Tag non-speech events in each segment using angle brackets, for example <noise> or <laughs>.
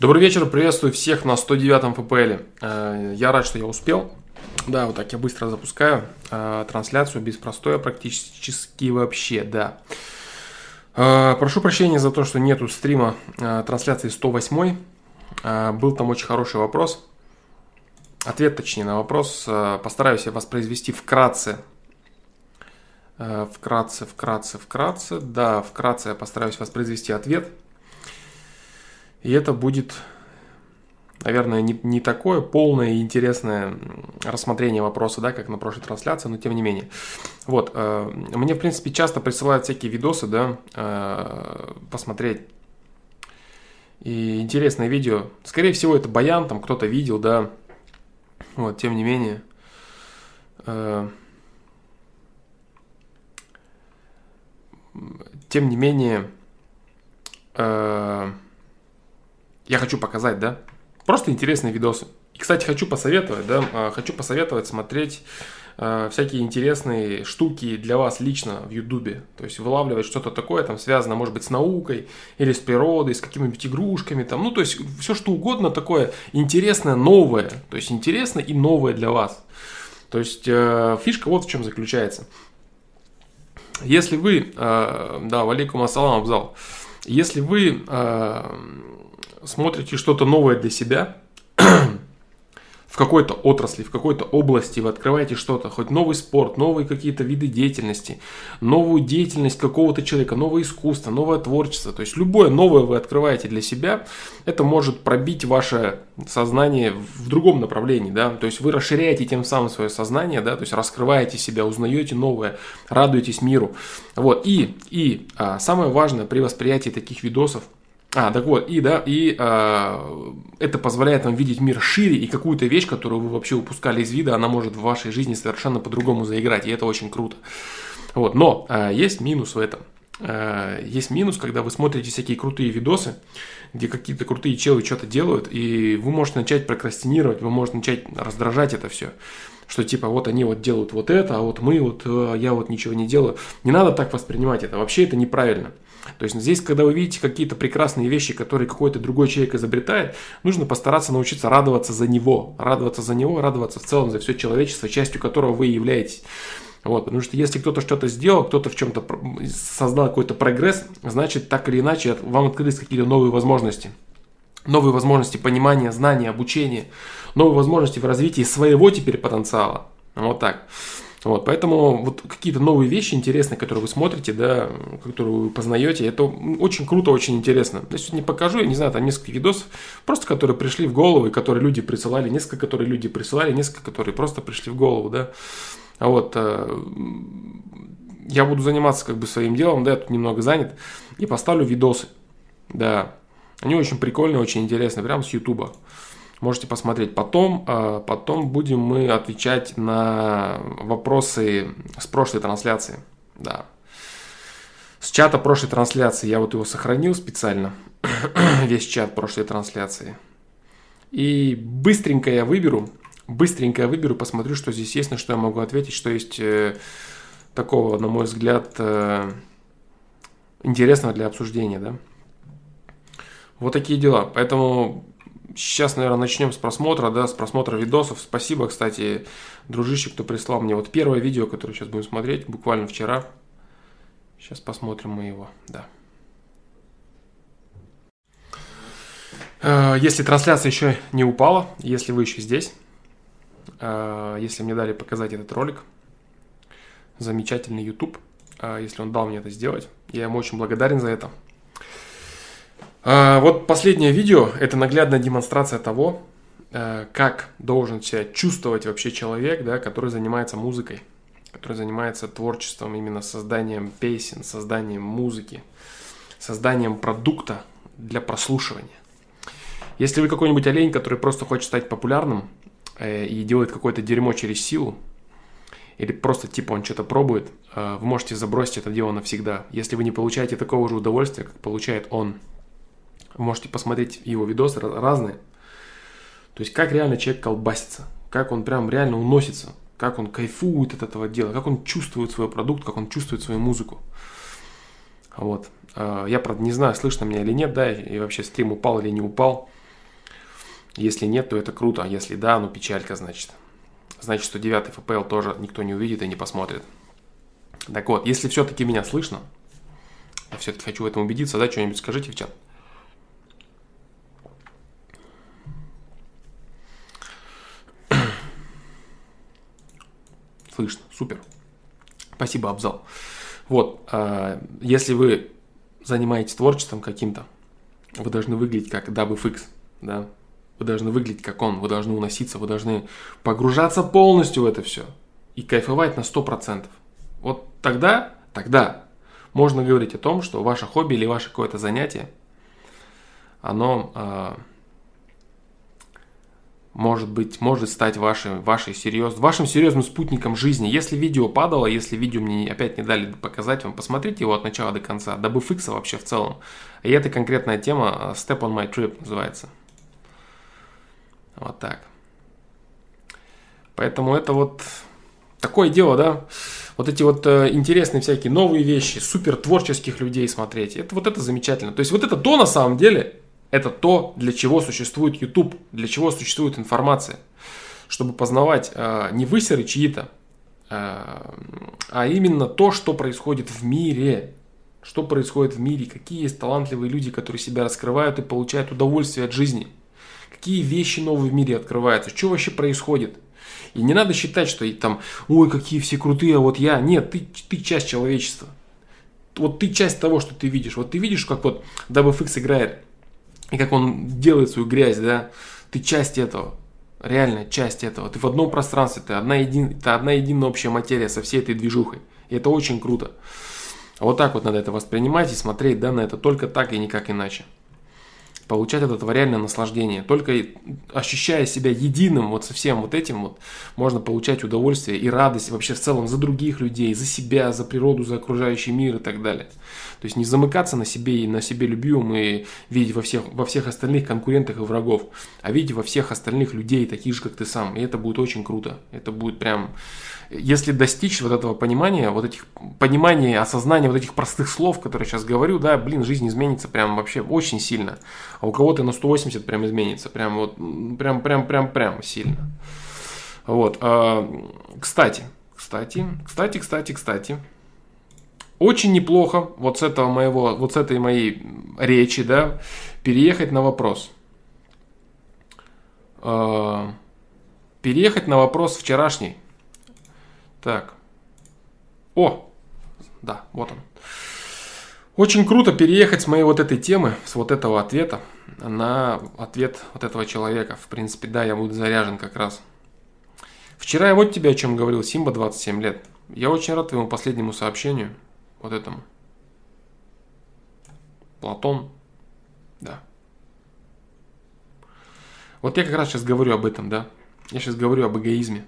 Добрый вечер, приветствую всех на 109-м ФПЛ. Э, я рад, что я успел. Да, вот так я быстро запускаю э, трансляцию, без простоя практически вообще, да. Э, прошу прощения за то, что нету стрима трансляции 108. Был там очень хороший вопрос. Ответ, точнее, на вопрос. Постараюсь я воспроизвести вкратце. Вкратце, вкратце, вкратце. Да, вкратце я постараюсь воспроизвести ответ – и это будет, наверное, не, не такое полное и интересное рассмотрение вопроса, да, как на прошлой трансляции, но тем не менее. Вот, э, мне, в принципе, часто присылают всякие видосы, да, э, посмотреть. И интересное видео. Скорее всего, это баян, там кто-то видел, да. Вот, тем не менее. Э, тем не менее, э, я хочу показать, да? Просто интересные видосы. И, кстати, хочу посоветовать, да, а, хочу посоветовать смотреть э, всякие интересные штуки для вас лично в Ютубе. То есть вылавливать что-то такое, там, связано, может быть, с наукой, или с природой, с какими-нибудь игрушками, там, ну, то есть все что угодно такое интересное, новое. То есть интересно и новое для вас. То есть э, фишка вот в чем заключается. Если вы, э, да, валейкум ассалам, Абзал, если вы э, смотрите что-то новое для себя, <clears throat> в какой-то отрасли, в какой-то области вы открываете что-то, хоть новый спорт, новые какие-то виды деятельности, новую деятельность какого-то человека, новое искусство, новое творчество, то есть любое новое вы открываете для себя, это может пробить ваше сознание в другом направлении, да, то есть вы расширяете тем самым свое сознание, да, то есть раскрываете себя, узнаете новое, радуетесь миру, вот, и, и а, самое важное при восприятии таких видосов – а, так вот, и да, и э, это позволяет вам видеть мир шире, и какую-то вещь, которую вы вообще упускали из вида, она может в вашей жизни совершенно по-другому заиграть, и это очень круто. Вот, но э, есть минус в этом. Э, есть минус, когда вы смотрите всякие крутые видосы, где какие-то крутые челы что-то делают, и вы можете начать прокрастинировать, вы можете начать раздражать это все что типа вот они вот делают вот это, а вот мы вот, э, я вот ничего не делаю. Не надо так воспринимать это, вообще это неправильно. То есть здесь, когда вы видите какие-то прекрасные вещи, которые какой-то другой человек изобретает, нужно постараться научиться радоваться за него, радоваться за него, радоваться в целом за все человечество, частью которого вы являетесь. Вот, потому что если кто-то что-то сделал, кто-то в чем-то создал какой-то прогресс, значит, так или иначе, вам открылись какие-то новые возможности. Новые возможности понимания, знания, обучения, новые возможности в развитии своего теперь потенциала. Вот так. Вот, поэтому вот какие-то новые вещи интересные, которые вы смотрите, да, которые вы познаете, это очень круто, очень интересно. Я сегодня покажу, я не знаю, там несколько видосов, просто которые пришли в голову, и которые люди присылали, несколько, которые люди присылали, несколько, которые просто пришли в голову, да. А вот э, я буду заниматься как бы своим делом, да, я тут немного занят, и поставлю видосы, да. Они очень прикольные, очень интересные, прямо с Ютуба. Можете посмотреть. Потом, а, потом будем мы отвечать на вопросы с прошлой трансляции. Да. С чата прошлой трансляции я вот его сохранил специально. <clears throat> Весь чат прошлой трансляции. И быстренько я выберу, быстренько я выберу, посмотрю, что здесь есть, на что я могу ответить, что есть э, такого, на мой взгляд, э, интересного для обсуждения, да. Вот такие дела. Поэтому Сейчас, наверное, начнем с просмотра, да, с просмотра видосов. Спасибо, кстати, дружище, кто прислал мне вот первое видео, которое сейчас будем смотреть, буквально вчера. Сейчас посмотрим мы его, да. Э, если трансляция еще не упала, если вы еще здесь, э, если мне дали показать этот ролик, замечательный YouTube, э, если он дал мне это сделать, я ему очень благодарен за это. А, вот последнее видео – это наглядная демонстрация того, э, как должен себя чувствовать вообще человек, да, который занимается музыкой, который занимается творчеством, именно созданием песен, созданием музыки, созданием продукта для прослушивания. Если вы какой-нибудь олень, который просто хочет стать популярным э, и делает какое-то дерьмо через силу, или просто типа он что-то пробует, э, вы можете забросить это дело навсегда, если вы не получаете такого же удовольствия, как получает он – можете посмотреть его видосы разные. То есть, как реально человек колбасится, как он прям реально уносится, как он кайфует от этого дела, как он чувствует свой продукт, как он чувствует свою музыку. Вот. А, я, правда, не знаю, слышно меня или нет, да, и вообще стрим упал или не упал. Если нет, то это круто. А если да, ну печалька, значит. Значит, что 9 FPL тоже никто не увидит и не посмотрит. Так вот, если все-таки меня слышно, я все-таки хочу в этом убедиться, да, что-нибудь скажите в чат. Слышно, супер. Спасибо, Абзал. Вот, а, если вы занимаетесь творчеством каким-то, вы должны выглядеть как WFX, да, вы должны выглядеть как он, вы должны уноситься, вы должны погружаться полностью в это все и кайфовать на 100%. Вот тогда, тогда можно говорить о том, что ваше хобби или ваше какое-то занятие, оно э, может быть, может стать вашим, вашей серьез, вашим серьезным спутником жизни. Если видео падало, если видео мне опять не дали показать вам, посмотрите его от начала до конца. Дабы фикса вообще в целом. И эта конкретная тема Step on my trip называется. Вот так. Поэтому это вот такое дело, да. Вот эти вот э, интересные всякие новые вещи, супер творческих людей смотреть. Это вот это замечательно. То есть вот это то на самом деле, это то, для чего существует YouTube, для чего существует информация. Чтобы познавать э, не высеры чьи-то, э, а именно то, что происходит в мире. Что происходит в мире, какие есть талантливые люди, которые себя раскрывают и получают удовольствие от жизни – какие вещи новые в мире открываются, что вообще происходит. И не надо считать, что там, ой, какие все крутые, а вот я. Нет, ты, ты часть человечества. Вот ты часть того, что ты видишь. Вот ты видишь, как вот WFX играет, и как он делает свою грязь, да. Ты часть этого. Реально часть этого. Ты в одном пространстве, ты одна, един, ты одна единая общая материя со всей этой движухой. И это очень круто. Вот так вот надо это воспринимать и смотреть да, на это только так и никак иначе получать от этого реальное наслаждение. Только ощущая себя единым вот со всем вот этим вот, можно получать удовольствие и радость вообще в целом за других людей, за себя, за природу, за окружающий мир и так далее. То есть не замыкаться на себе и на себе любимом и видеть во всех, во всех остальных конкурентах и врагов, а видеть во всех остальных людей таких же, как ты сам. И это будет очень круто. Это будет прям если достичь вот этого понимания, вот этих понимания, осознания вот этих простых слов, которые я сейчас говорю, да, блин, жизнь изменится прям вообще очень сильно. А у кого-то на 180 прям изменится, прям вот, прям, прям, прям, прям сильно. Вот, а, кстати, кстати, кстати, кстати, кстати, очень неплохо вот с этого моего, вот с этой моей речи, да, переехать на вопрос. А, переехать на вопрос вчерашний. Так. О! Да, вот он. Очень круто переехать с моей вот этой темы, с вот этого ответа, на ответ вот этого человека. В принципе, да, я буду заряжен как раз. Вчера я вот тебе о чем говорил, Симба 27 лет. Я очень рад твоему последнему сообщению, вот этому. Платон, да. Вот я как раз сейчас говорю об этом, да. Я сейчас говорю об эгоизме.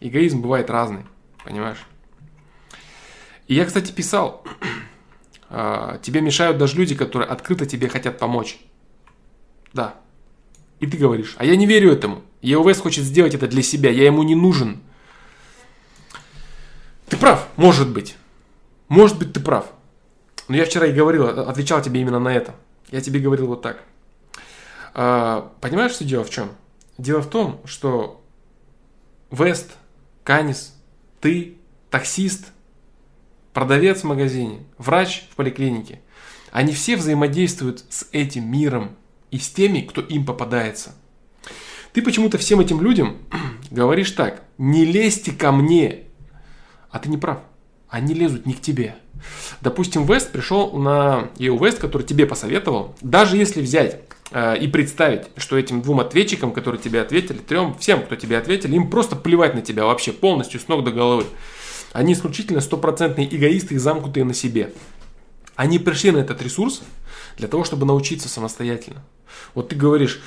Эгоизм бывает разный, понимаешь? И я, кстати, писал, <clears throat> а, тебе мешают даже люди, которые открыто тебе хотят помочь. Да. И ты говоришь, а я не верю этому. ЕОВС хочет сделать это для себя, я ему не нужен. Ты прав, может быть. Может быть, ты прав. Но я вчера и говорил, отвечал тебе именно на это. Я тебе говорил вот так. А, понимаешь, что дело в чем? Дело в том, что Вест Канис, ты, таксист, продавец в магазине, врач в поликлинике. Они все взаимодействуют с этим миром и с теми, кто им попадается. Ты почему-то всем этим людям <clears throat> говоришь так, не лезьте ко мне. А ты не прав. Они лезут не к тебе. Допустим, Вест пришел на EU Вест, который тебе посоветовал. Даже если взять и представить, что этим двум ответчикам, которые тебе ответили, трем, всем, кто тебе ответили, им просто плевать на тебя вообще полностью с ног до головы. Они исключительно стопроцентные эгоисты и замкнутые на себе. Они пришли на этот ресурс для того, чтобы научиться самостоятельно. Вот ты говоришь,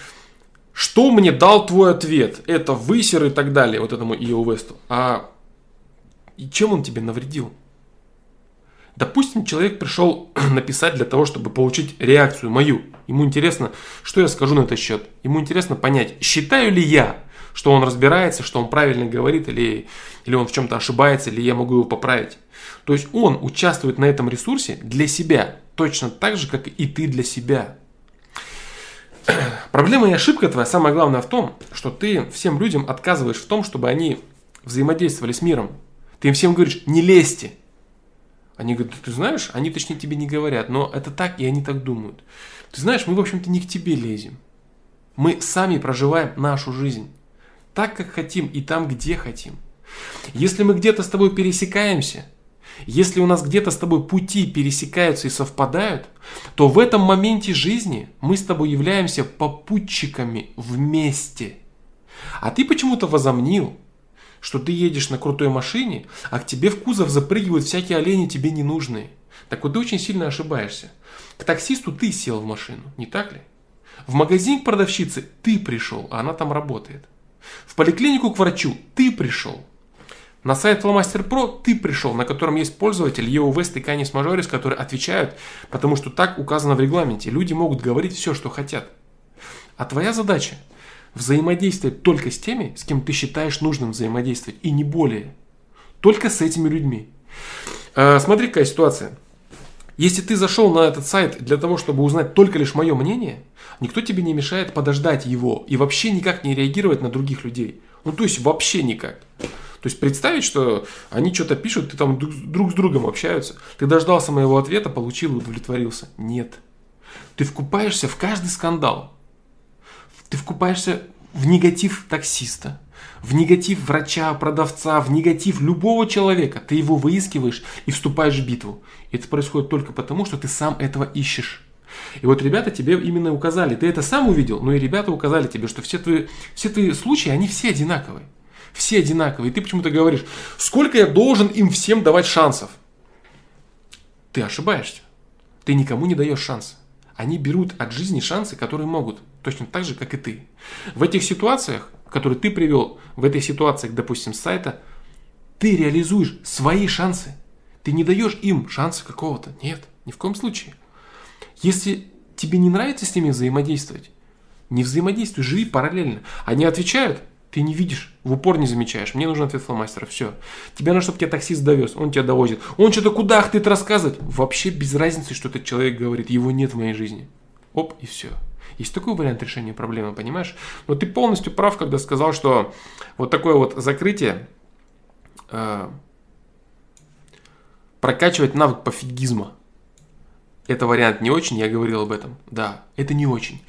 что мне дал твой ответ? Это высер и так далее, вот этому Ио. А и чем он тебе навредил? Допустим, человек пришел <clears throat> написать для того, чтобы получить реакцию мою. Ему интересно, что я скажу на этот счет. Ему интересно понять, считаю ли я, что он разбирается, что он правильно говорит, или, или он в чем-то ошибается, или я могу его поправить. То есть он участвует на этом ресурсе для себя, точно так же, как и ты для себя. <clears throat> Проблема и ошибка твоя, самое главное в том, что ты всем людям отказываешь в том, чтобы они взаимодействовали с миром. Ты им всем говоришь, не лезьте. Они говорят, ты знаешь, они точнее тебе не говорят, но это так, и они так думают. Ты знаешь, мы, в общем-то, не к тебе лезем. Мы сами проживаем нашу жизнь. Так, как хотим, и там, где хотим. Если мы где-то с тобой пересекаемся, если у нас где-то с тобой пути пересекаются и совпадают, то в этом моменте жизни мы с тобой являемся попутчиками вместе. А ты почему-то возомнил, что ты едешь на крутой машине, а к тебе в кузов запрыгивают всякие олени тебе ненужные. Так вот ты очень сильно ошибаешься. К таксисту ты сел в машину, не так ли? В магазин к продавщице ты пришел, а она там работает. В поликлинику к врачу ты пришел, на сайт Flowmaster Pro ты пришел, на котором есть пользователь EO West и Canis Majoris, которые отвечают, потому что так указано в регламенте. Люди могут говорить все, что хотят. А твоя задача взаимодействовать только с теми, с кем ты считаешь нужным взаимодействовать, и не более. Только с этими людьми. А, смотри, какая ситуация. Если ты зашел на этот сайт для того, чтобы узнать только лишь мое мнение, никто тебе не мешает подождать его и вообще никак не реагировать на других людей. Ну, то есть вообще никак. То есть представить, что они что-то пишут, ты там друг с другом общаются. Ты дождался моего ответа, получил и удовлетворился. Нет. Ты вкупаешься в каждый скандал. Ты вкупаешься в негатив таксиста, в негатив врача, продавца, в негатив любого человека. Ты его выискиваешь и вступаешь в битву. И это происходит только потому, что ты сам этого ищешь. И вот ребята тебе именно указали, ты это сам увидел, но и ребята указали тебе, что все твои, все твои случаи, они все одинаковые. Все одинаковые. И ты почему-то говоришь, сколько я должен им всем давать шансов? Ты ошибаешься. Ты никому не даешь шанс. Они берут от жизни шансы, которые могут. Точно так же, как и ты. В этих ситуациях, которые ты привел, в этой ситуации, допустим, сайта, ты реализуешь свои шансы. Ты не даешь им шанса какого-то. Нет, ни в коем случае. Если тебе не нравится с ними взаимодействовать, не взаимодействуй, живи параллельно. Они отвечают, ты не видишь, в упор не замечаешь. Мне нужен ответ фломастера, все. Тебе надо, чтобы тебя таксист довез, он тебя довозит. Он что-то куда ты это рассказывать? Вообще без разницы, что этот человек говорит, его нет в моей жизни. Оп, и все. Есть такой вариант решения проблемы, понимаешь? Но ты полностью прав, когда сказал, что вот такое вот закрытие э, прокачивать навык пофигизма. Это вариант не очень, я говорил об этом. Да, это не очень.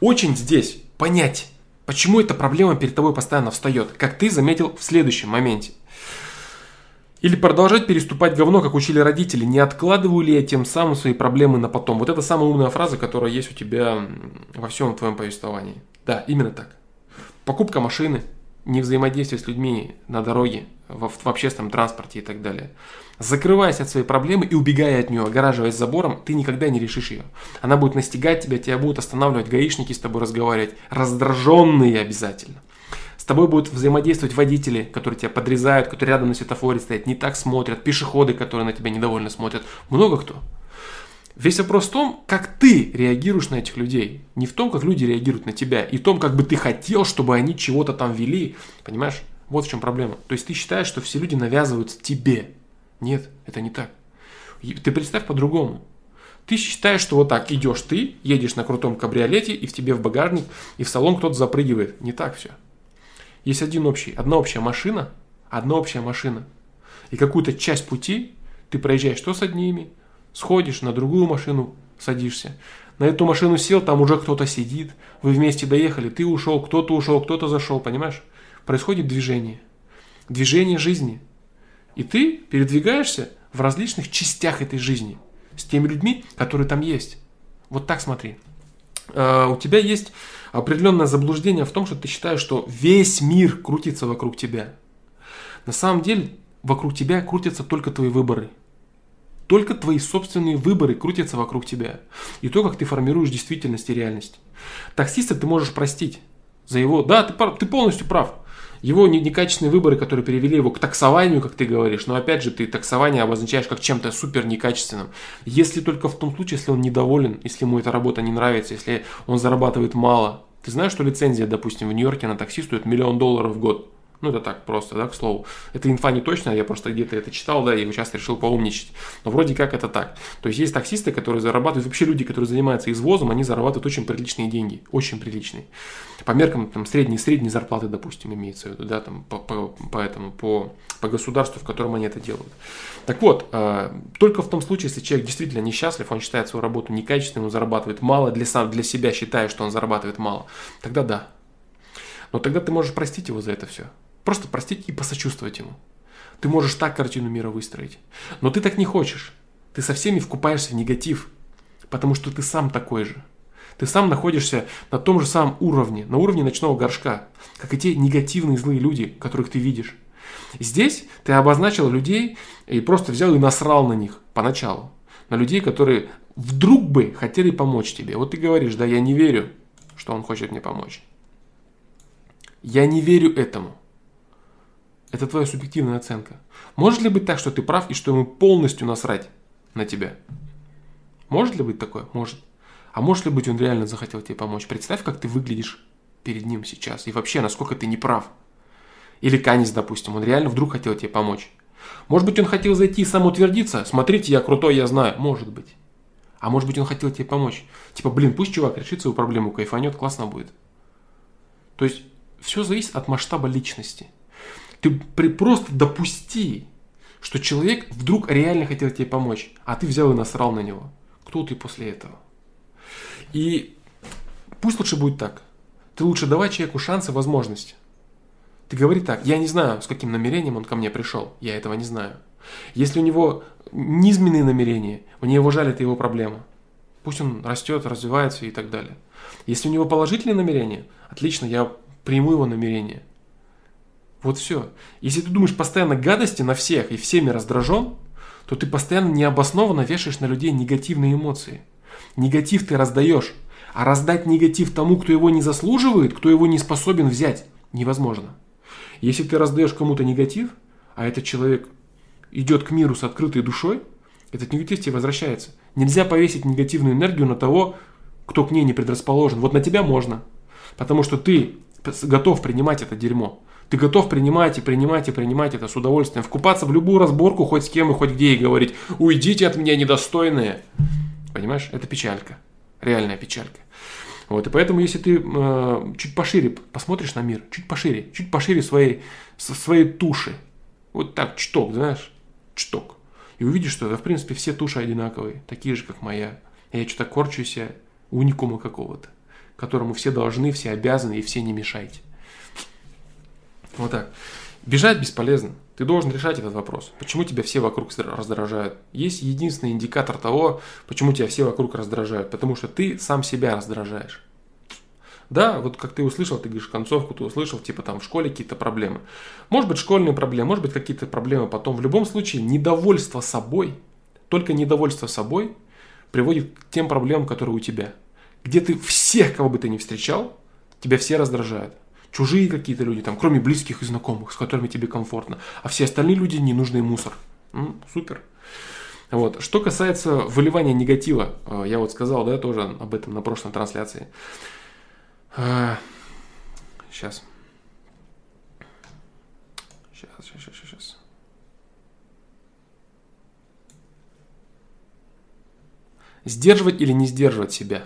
Очень здесь понять, почему эта проблема перед тобой постоянно встает, как ты заметил в следующем моменте. Или продолжать переступать говно, как учили родители, не откладываю ли я тем самым свои проблемы на потом. Вот это самая умная фраза, которая есть у тебя во всем твоем повествовании. Да, именно так. Покупка машины, не взаимодействие с людьми на дороге, в, в общественном транспорте и так далее. Закрываясь от своей проблемы и убегая от нее, огораживаясь забором, ты никогда не решишь ее. Она будет настигать тебя, тебя будут останавливать гаишники с тобой разговаривать, раздраженные обязательно. Тобой будут взаимодействовать водители, которые тебя подрезают, которые рядом на светофоре стоят, не так смотрят, пешеходы, которые на тебя недовольно смотрят. Много кто. Весь вопрос в том, как ты реагируешь на этих людей. Не в том, как люди реагируют на тебя. И в том, как бы ты хотел, чтобы они чего-то там вели. Понимаешь? Вот в чем проблема. То есть ты считаешь, что все люди навязываются тебе. Нет, это не так. Ты представь по-другому. Ты считаешь, что вот так идешь ты, едешь на крутом кабриолете, и в тебе в багажник, и в салон кто-то запрыгивает. Не так все. Есть один общий, одна общая машина, одна общая машина. И какую-то часть пути ты проезжаешь что с одними, сходишь на другую машину, садишься. На эту машину сел, там уже кто-то сидит, вы вместе доехали, ты ушел, кто-то ушел, кто-то зашел, понимаешь? происходит движение. Движение жизни. И ты передвигаешься в различных частях этой жизни с теми людьми, которые там есть. Вот так смотри. А, у тебя есть определенное заблуждение в том, что ты считаешь, что весь мир крутится вокруг тебя. На самом деле вокруг тебя крутятся только твои выборы. Только твои собственные выборы крутятся вокруг тебя. И то, как ты формируешь действительность и реальность. Таксиста ты можешь простить за его... Да, ты, ты полностью прав его некачественные выборы, которые привели его к таксованию, как ты говоришь, но опять же ты таксование обозначаешь как чем-то супер некачественным. Если только в том случае, если он недоволен, если ему эта работа не нравится, если он зарабатывает мало. Ты знаешь, что лицензия, допустим, в Нью-Йорке на такси стоит миллион долларов в год? Ну, это так просто, да, к слову. Это инфа не точная, я просто где-то это читал, да, и сейчас решил поумничать. Но вроде как это так. То есть есть таксисты, которые зарабатывают, вообще люди, которые занимаются извозом, они зарабатывают очень приличные деньги, очень приличные. По меркам там средней, средней зарплаты, допустим, имеется в виду, да, там, по, по, по этому, по, по государству, в котором они это делают. Так вот, э, только в том случае, если человек действительно несчастлив, он считает свою работу некачественной, он зарабатывает мало, для, сам, для себя считая, что он зарабатывает мало, тогда да. Но тогда ты можешь простить его за это все. Просто простить и посочувствовать ему. Ты можешь так картину мира выстроить. Но ты так не хочешь. Ты со всеми вкупаешься в негатив, потому что ты сам такой же. Ты сам находишься на том же самом уровне, на уровне ночного горшка, как и те негативные злые люди, которых ты видишь. Здесь ты обозначил людей и просто взял и насрал на них поначалу. На людей, которые вдруг бы хотели помочь тебе. Вот ты говоришь, да, я не верю, что он хочет мне помочь. Я не верю этому. Это твоя субъективная оценка. Может ли быть так, что ты прав и что ему полностью насрать на тебя? Может ли быть такое? Может. А может ли быть он реально захотел тебе помочь? Представь, как ты выглядишь перед ним сейчас. И вообще, насколько ты не прав. Или Канис, допустим, он реально вдруг хотел тебе помочь. Может быть, он хотел зайти и самоутвердиться. Смотрите, я крутой, я знаю. Может быть. А может быть, он хотел тебе помочь. Типа, блин, пусть чувак решит свою проблему, кайфанет, классно будет. То есть, все зависит от масштаба личности. Ты при, просто допусти, что человек вдруг реально хотел тебе помочь, а ты взял и насрал на него. Кто ты после этого? И пусть лучше будет так. Ты лучше давай человеку шансы, возможности. Ты говори так, я не знаю, с каким намерением он ко мне пришел, я этого не знаю. Если у него низменные намерения, мне его жаль, это его проблема. Пусть он растет, развивается и так далее. Если у него положительные намерения, отлично, я приму его намерения. Вот все. Если ты думаешь постоянно гадости на всех и всеми раздражен, то ты постоянно необоснованно вешаешь на людей негативные эмоции. Негатив ты раздаешь. А раздать негатив тому, кто его не заслуживает, кто его не способен взять, невозможно. Если ты раздаешь кому-то негатив, а этот человек идет к миру с открытой душой, этот негатив тебе возвращается. Нельзя повесить негативную энергию на того, кто к ней не предрасположен. Вот на тебя можно. Потому что ты готов принимать это дерьмо. Ты готов принимать и принимать и принимать это с удовольствием. Вкупаться в любую разборку хоть с кем и хоть где и говорить «Уйдите от меня, недостойные». Понимаешь? Это печалька. Реальная печалька. Вот, и поэтому, если ты э, чуть пошире посмотришь на мир, чуть пошире, чуть пошире своей, своей туши, вот так, чток, знаешь, чток, и увидишь, что, да, в принципе, все туши одинаковые, такие же, как моя. Я что-то корчу себя уникума какого-то, которому все должны, все обязаны и все не мешайте. Вот так. Бежать бесполезно. Ты должен решать этот вопрос. Почему тебя все вокруг раздражают? Есть единственный индикатор того, почему тебя все вокруг раздражают. Потому что ты сам себя раздражаешь. Да, вот как ты услышал, ты говоришь концовку, ты услышал, типа там в школе какие-то проблемы. Может быть школьные проблемы, может быть какие-то проблемы потом. В любом случае, недовольство собой, только недовольство собой приводит к тем проблемам, которые у тебя. Где ты всех, кого бы ты ни встречал, тебя все раздражают чужие какие-то люди, там, кроме близких и знакомых, с которыми тебе комфортно, а все остальные люди ненужный мусор. М, супер. Вот. Что касается выливания негатива, э, я вот сказал, да, тоже об этом на прошлой трансляции. Сейчас. Сейчас, сейчас, сейчас, сейчас. Сдерживать или не сдерживать себя?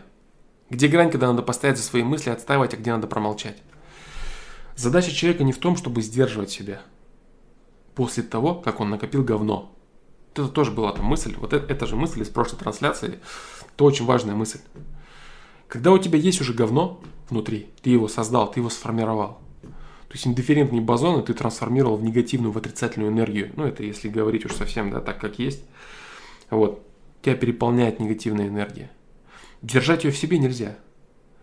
Где грань, когда надо постоять за свои мысли, отстаивать, а где надо промолчать? Задача человека не в том, чтобы сдерживать себя после того, как он накопил говно. Это тоже была там мысль, вот это, это же мысль из прошлой трансляции, это очень важная мысль. Когда у тебя есть уже говно внутри, ты его создал, ты его сформировал. То есть индифферентные бозоны ты трансформировал в негативную, в отрицательную энергию. Ну, это если говорить уж совсем, да, так как есть. Вот. Тебя переполняет негативная энергия. Держать ее в себе нельзя.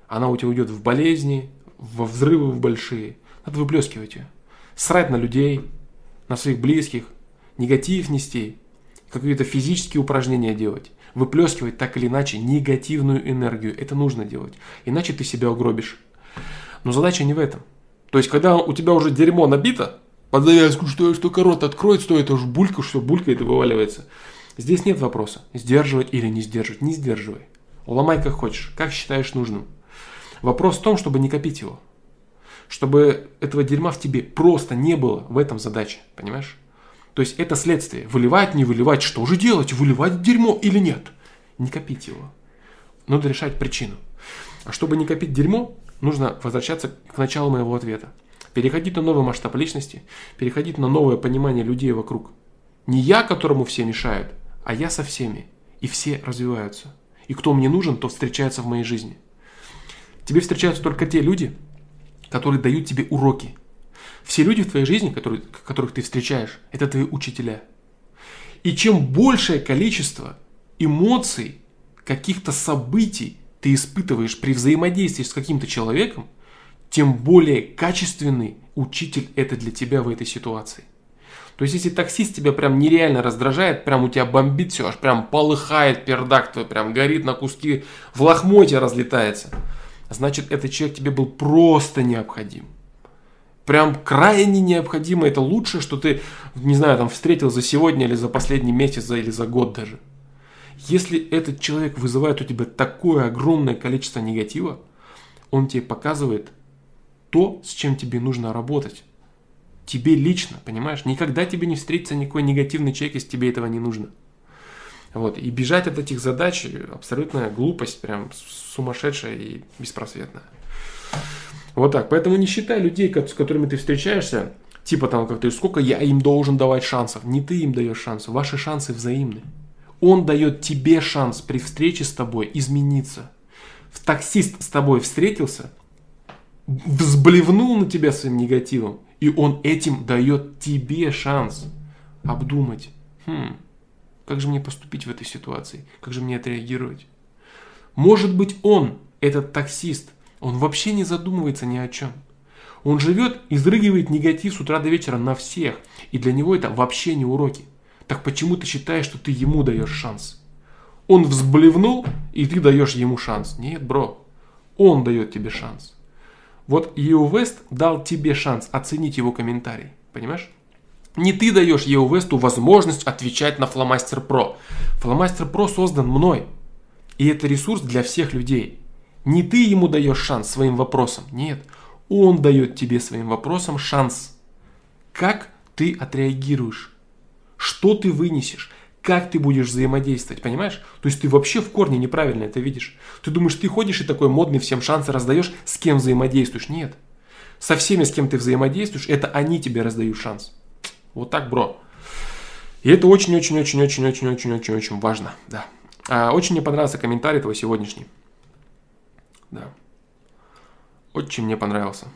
Она у тебя уйдет в болезни, во взрывы в большие. Надо выплескивать ее. Срать на людей, на своих близких, негатив нести, какие-то физические упражнения делать. Выплескивать так или иначе негативную энергию. Это нужно делать. Иначе ты себя угробишь. Но задача не в этом. То есть, когда у тебя уже дерьмо набито, под завязку, что, что рот откроет, стоит уж булька, что булькает и вываливается. Здесь нет вопроса, сдерживать или не сдерживать. Не сдерживай. Ломай как хочешь, как считаешь нужным. Вопрос в том, чтобы не копить его чтобы этого дерьма в тебе просто не было в этом задача, понимаешь? То есть это следствие. Выливать, не выливать, что же делать? Выливать дерьмо или нет? Не копить его. Надо решать причину. А чтобы не копить дерьмо, нужно возвращаться к началу моего ответа. Переходить на новый масштаб личности, переходить на новое понимание людей вокруг. Не я, которому все мешают, а я со всеми. И все развиваются. И кто мне нужен, то встречается в моей жизни. Тебе встречаются только те люди, которые дают тебе уроки. Все люди в твоей жизни, которые, которых ты встречаешь, это твои учителя. И чем большее количество эмоций, каких-то событий ты испытываешь при взаимодействии с каким-то человеком, тем более качественный учитель это для тебя в этой ситуации. То есть, если таксист тебя прям нереально раздражает, прям у тебя бомбит все, аж прям полыхает пердак твой, прям горит на куски, в лохмотье разлетается, значит, этот человек тебе был просто необходим. Прям крайне необходимо, это лучшее, что ты, не знаю, там встретил за сегодня или за последний месяц, или за год даже. Если этот человек вызывает у тебя такое огромное количество негатива, он тебе показывает то, с чем тебе нужно работать. Тебе лично, понимаешь? Никогда тебе не встретится никакой негативный человек, если тебе этого не нужно. Вот. И бежать от этих задач абсолютная глупость, прям сумасшедшая и беспросветная. Вот так. Поэтому не считай людей, с которыми ты встречаешься, типа там как ты, сколько я им должен давать шансов. Не ты им даешь шансов, ваши шансы взаимны. Он дает тебе шанс при встрече с тобой измениться. В таксист с тобой встретился, взблевнул на тебя своим негативом, и он этим дает тебе шанс обдумать, хм, как же мне поступить в этой ситуации, как же мне отреагировать. Может быть он, этот таксист, он вообще не задумывается ни о чем. Он живет, изрыгивает негатив с утра до вечера на всех, и для него это вообще не уроки. Так почему ты считаешь, что ты ему даешь шанс? Он взблевнул, и ты даешь ему шанс. Нет, бро. Он дает тебе шанс. Вот Ео Вест дал тебе шанс оценить его комментарий. Понимаешь? Не ты даешь Весту возможность отвечать на Фломастер Про. Фломастер Про создан мной. И это ресурс для всех людей. Не ты ему даешь шанс своим вопросом. Нет. Он дает тебе своим вопросам шанс. Как ты отреагируешь? что ты вынесешь, как ты будешь взаимодействовать, понимаешь? То есть ты вообще в корне неправильно это видишь. Ты думаешь, ты ходишь и такой модный всем шансы раздаешь, с кем взаимодействуешь. Нет. Со всеми, с кем ты взаимодействуешь, это они тебе раздают шанс. Вот так, бро. И это очень-очень-очень-очень-очень-очень-очень-очень важно. Да. А, очень мне понравился комментарий твой сегодняшний. Да. Очень мне понравился.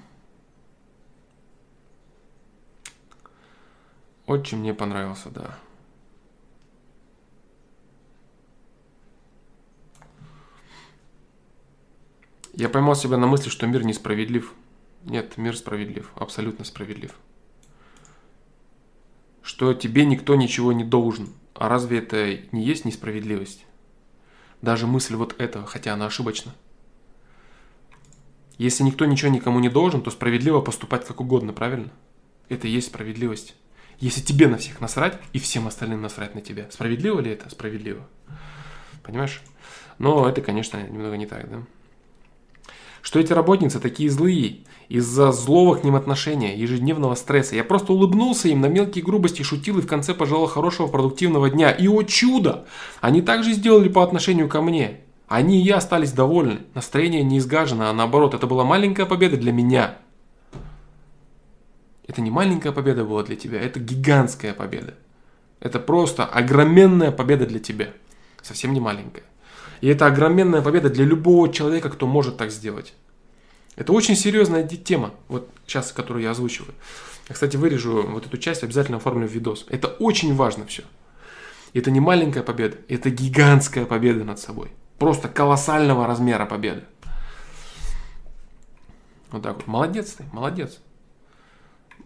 Очень мне понравился, да. Я поймал себя на мысли, что мир несправедлив. Нет, мир справедлив, абсолютно справедлив. Что тебе никто ничего не должен. А разве это не есть несправедливость? Даже мысль вот этого, хотя она ошибочна. Если никто ничего никому не должен, то справедливо поступать как угодно, правильно? Это и есть справедливость. Если тебе на всех насрать, и всем остальным насрать на тебя. Справедливо ли это? Справедливо. Понимаешь? Но это, конечно, немного не так, да? Что эти работницы такие злые, из-за злого к ним отношения, ежедневного стресса. Я просто улыбнулся им на мелкие грубости, шутил и в конце пожелал хорошего продуктивного дня. И о чудо! Они также сделали по отношению ко мне. Они и я остались довольны. Настроение не изгажено, а наоборот, это была маленькая победа для меня. Это не маленькая победа была для тебя, это гигантская победа. Это просто огроменная победа для тебя. Совсем не маленькая. И это огроменная победа для любого человека, кто может так сделать. Это очень серьезная тема, вот сейчас, которую я озвучиваю. Я, кстати, вырежу вот эту часть, обязательно оформлю в видос. Это очень важно все. Это не маленькая победа, это гигантская победа над собой. Просто колоссального размера победа. Вот так вот. Молодец ты, молодец.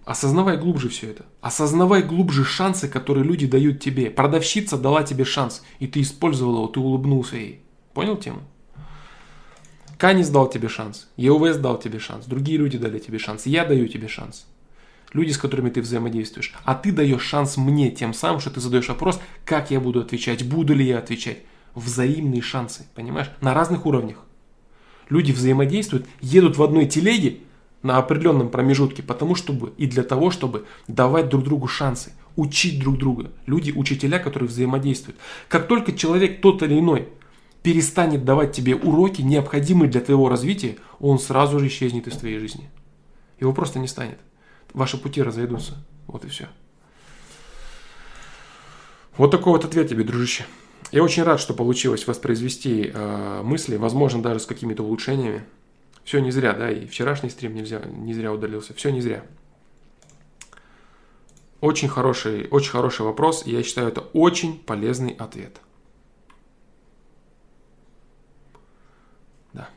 Осознавай глубже все это. Осознавай глубже шансы, которые люди дают тебе. Продавщица дала тебе шанс, и ты использовал его, ты улыбнулся ей. Понял тему? Канис дал тебе шанс, ЕУВС дал тебе шанс, другие люди дали тебе шанс, я даю тебе шанс. Люди, с которыми ты взаимодействуешь. А ты даешь шанс мне тем самым, что ты задаешь вопрос, как я буду отвечать, буду ли я отвечать. Взаимные шансы, понимаешь? На разных уровнях. Люди взаимодействуют, едут в одной телеге, на определенном промежутке, потому чтобы и для того, чтобы давать друг другу шансы, учить друг друга. Люди, учителя, которые взаимодействуют. Как только человек тот или иной перестанет давать тебе уроки, необходимые для твоего развития, он сразу же исчезнет из твоей жизни. Его просто не станет. Ваши пути разойдутся. Вот и все. Вот такой вот ответ тебе, дружище. Я очень рад, что получилось воспроизвести э, мысли, возможно, даже с какими-то улучшениями. Все не зря, да, и вчерашний стрим нельзя, не зря удалился. Все не зря. Очень хороший, очень хороший вопрос, я считаю, это очень полезный ответ. Да.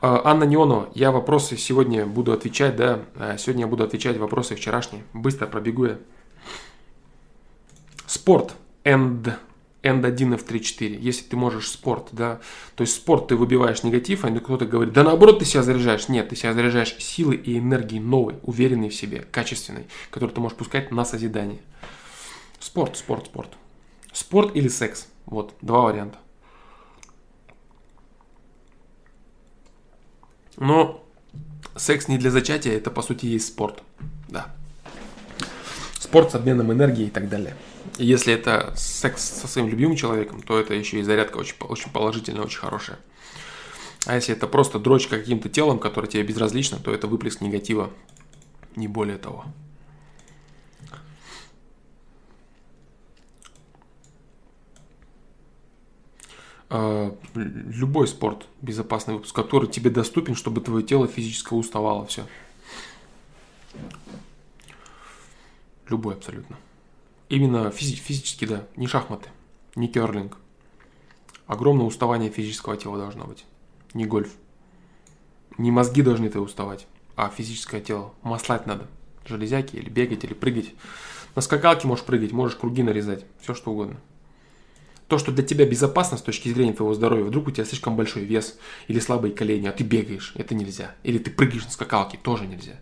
А, Анна Неонова, я вопросы сегодня буду отвечать, да, а, сегодня я буду отвечать вопросы вчерашние. Быстро пробегу я. Спорт. End N1, F3, Если ты можешь спорт, да, то есть спорт ты выбиваешь негатив, а кто-то говорит, да наоборот ты себя заряжаешь. Нет, ты себя заряжаешь силой и энергией новой, уверенной в себе, качественной, которую ты можешь пускать на созидание. Спорт, спорт, спорт. Спорт или секс. Вот, два варианта. Но секс не для зачатия, это по сути есть спорт. Да. Спорт с обменом энергии и так далее. Если это секс со своим любимым человеком, то это еще и зарядка очень, очень положительная, очень хорошая. А если это просто дрочка каким-то телом, которое тебе безразлично, то это выплеск негатива, не более того. А, любой спорт безопасный выпуск, который тебе доступен, чтобы твое тело физически уставало, все. Любой абсолютно. Именно физи- физически, да, не шахматы, не керлинг. Огромное уставание физического тела должно быть, не гольф. Не мозги должны это уставать, а физическое тело. Маслать надо. Железяки или бегать, или прыгать. На скакалке можешь прыгать, можешь круги нарезать, все что угодно. То, что для тебя безопасно с точки зрения твоего здоровья, вдруг у тебя слишком большой вес или слабые колени, а ты бегаешь, это нельзя. Или ты прыгаешь на скакалке, тоже нельзя.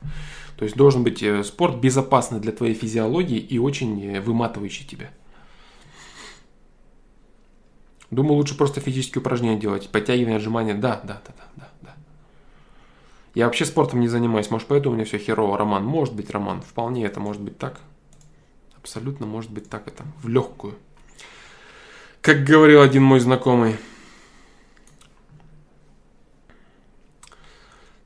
То есть должен быть э, спорт безопасный для твоей физиологии и очень э, выматывающий тебя. Думаю, лучше просто физические упражнения делать. Подтягивание, отжимания. Да, да, да, да, да, да. Я вообще спортом не занимаюсь. Может, поэтому у меня все херово. Роман. Может быть, Роман. Вполне это может быть так. Абсолютно может быть так это. В легкую. Как говорил один мой знакомый.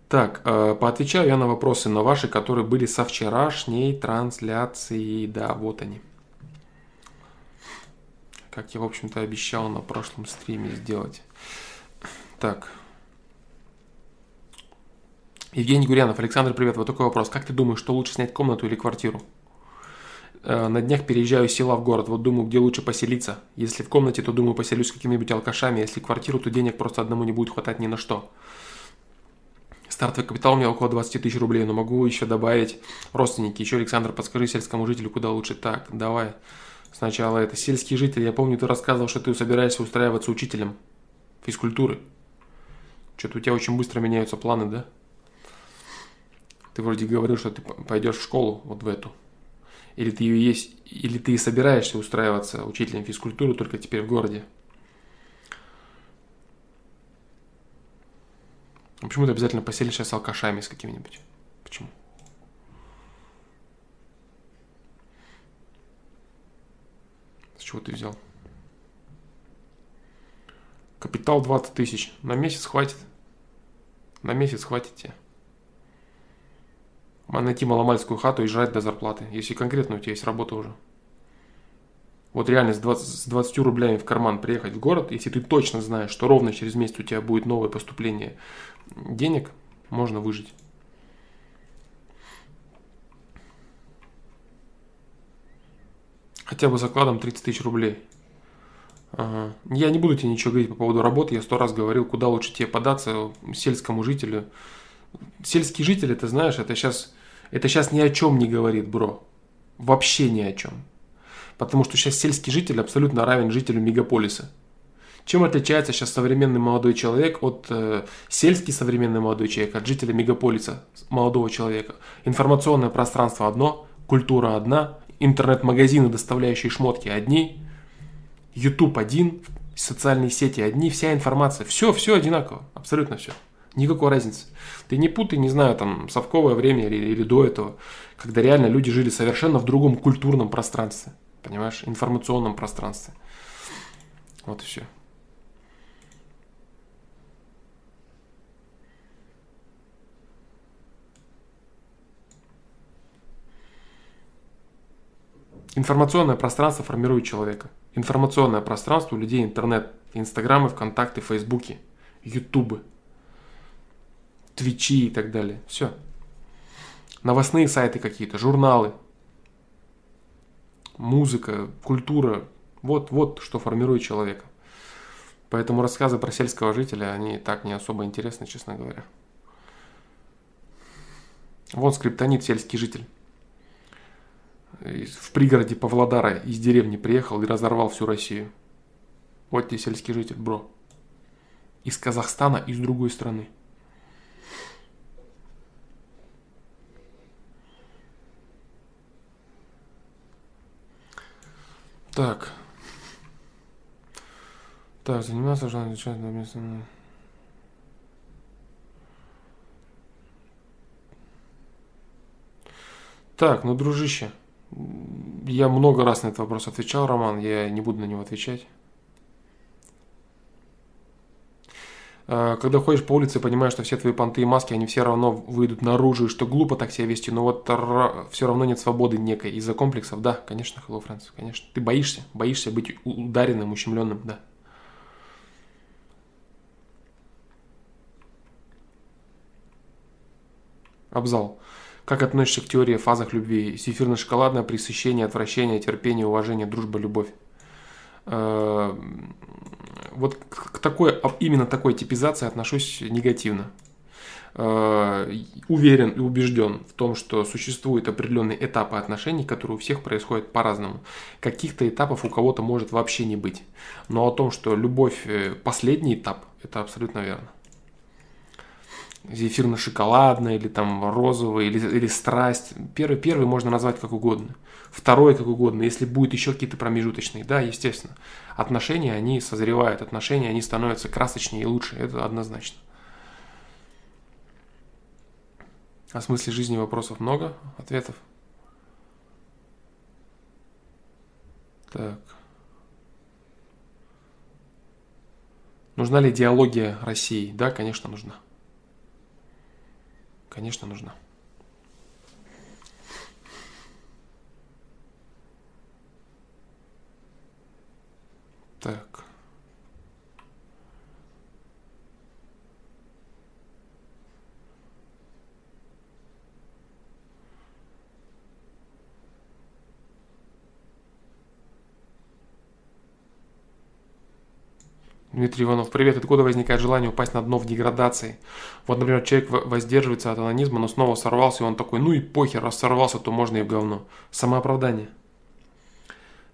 Так, э, поотвечаю я на вопросы на ваши, которые были со вчерашней трансляции. Да, вот они. Как я, в общем-то, обещал на прошлом стриме сделать. Так. Евгений Гурянов, Александр, привет. Вот такой вопрос. Как ты думаешь, что лучше снять комнату или квартиру? Э, на днях переезжаю из села в город, вот думаю, где лучше поселиться. Если в комнате, то думаю, поселюсь с какими-нибудь алкашами, если квартиру, то денег просто одному не будет хватать ни на что. Стартовый капитал у меня около 20 тысяч рублей, но могу еще добавить родственники. Еще, Александр, подскажи сельскому жителю, куда лучше. Так, давай. Сначала это сельский житель. Я помню, ты рассказывал, что ты собираешься устраиваться учителем физкультуры. Что-то у тебя очень быстро меняются планы, да? Ты вроде говорил, что ты пойдешь в школу, вот в эту. Или ты ее есть, или ты собираешься устраиваться учителем физкультуры, только теперь в городе. Почему ты обязательно поселишься с алкашами с какими-нибудь? Почему? С чего ты взял? Капитал 20 тысяч. На месяц хватит. На месяц хватит тебе. Найти маломальскую хату и жрать до зарплаты, если конкретно у тебя есть работа уже. Вот реально с 20, с 20 рублями в карман приехать в город, если ты точно знаешь, что ровно через месяц у тебя будет новое поступление денег, можно выжить. Хотя бы закладом 30 тысяч рублей. Ага. Я не буду тебе ничего говорить по поводу работы. Я сто раз говорил, куда лучше тебе податься сельскому жителю. Сельский житель, это знаешь, это сейчас, это сейчас ни о чем не говорит, бро. Вообще ни о чем. Потому что сейчас сельский житель абсолютно равен жителю мегаполиса. Чем отличается сейчас современный молодой человек от э, сельский современный молодой человек, от жителя мегаполиса молодого человека? Информационное пространство одно, культура одна, интернет-магазины, доставляющие шмотки одни, YouTube один, социальные сети одни, вся информация, все, все одинаково, абсолютно все. Никакой разницы. Ты не путай, не знаю, там, совковое время или, или до этого, когда реально люди жили совершенно в другом культурном пространстве, понимаешь, информационном пространстве. Вот и все. Информационное пространство формирует человека. Информационное пространство у людей интернет, инстаграмы, вконтакты, фейсбуки, ютубы, твичи и так далее. Все. Новостные сайты какие-то, журналы, музыка, культура. Вот, вот что формирует человека. Поэтому рассказы про сельского жителя, они так не особо интересны, честно говоря. Вот скриптонит сельский житель в пригороде Павлодара из деревни приехал и разорвал всю Россию. Вот тебе сельский житель, бро. Из Казахстана, из другой страны. Так. Так, заниматься желание изучать на место. Так, ну, дружище, я много раз на этот вопрос отвечал, Роман, я не буду на него отвечать. Когда ходишь по улице, понимаешь, что все твои понты и маски, они все равно выйдут наружу, и что глупо так себя вести, но вот все равно нет свободы некой из-за комплексов. Да, конечно, Hello Friends, конечно. Ты боишься, боишься быть ударенным, ущемленным, да. Абзал. Как относишься к теории о фазах любви? Зефирно-шоколадное пресыщение, отвращение, терпение, уважение, дружба, любовь. Э, вот к такой, именно такой типизации отношусь негативно. Э, уверен и убежден в том, что существуют определенные этапы отношений, которые у всех происходят по-разному. Каких-то этапов у кого-то может вообще не быть. Но о том, что любовь э, последний этап, это абсолютно верно зефирно-шоколадное, или там розовое, или, или страсть. Первый, первый можно назвать как угодно. Второй как угодно. Если будет еще какие-то промежуточные, да, естественно. Отношения, они созревают, отношения, они становятся красочнее и лучше. Это однозначно. О смысле жизни вопросов много, ответов. Так. Нужна ли идеология России? Да, конечно, нужна. Конечно, нужна. Так. Дмитрий Иванов, привет. Откуда возникает желание упасть на дно в деградации? Вот, например, человек воздерживается от анонизма, но снова сорвался, и он такой, ну и похер, раз сорвался, то можно и в говно. Самооправдание.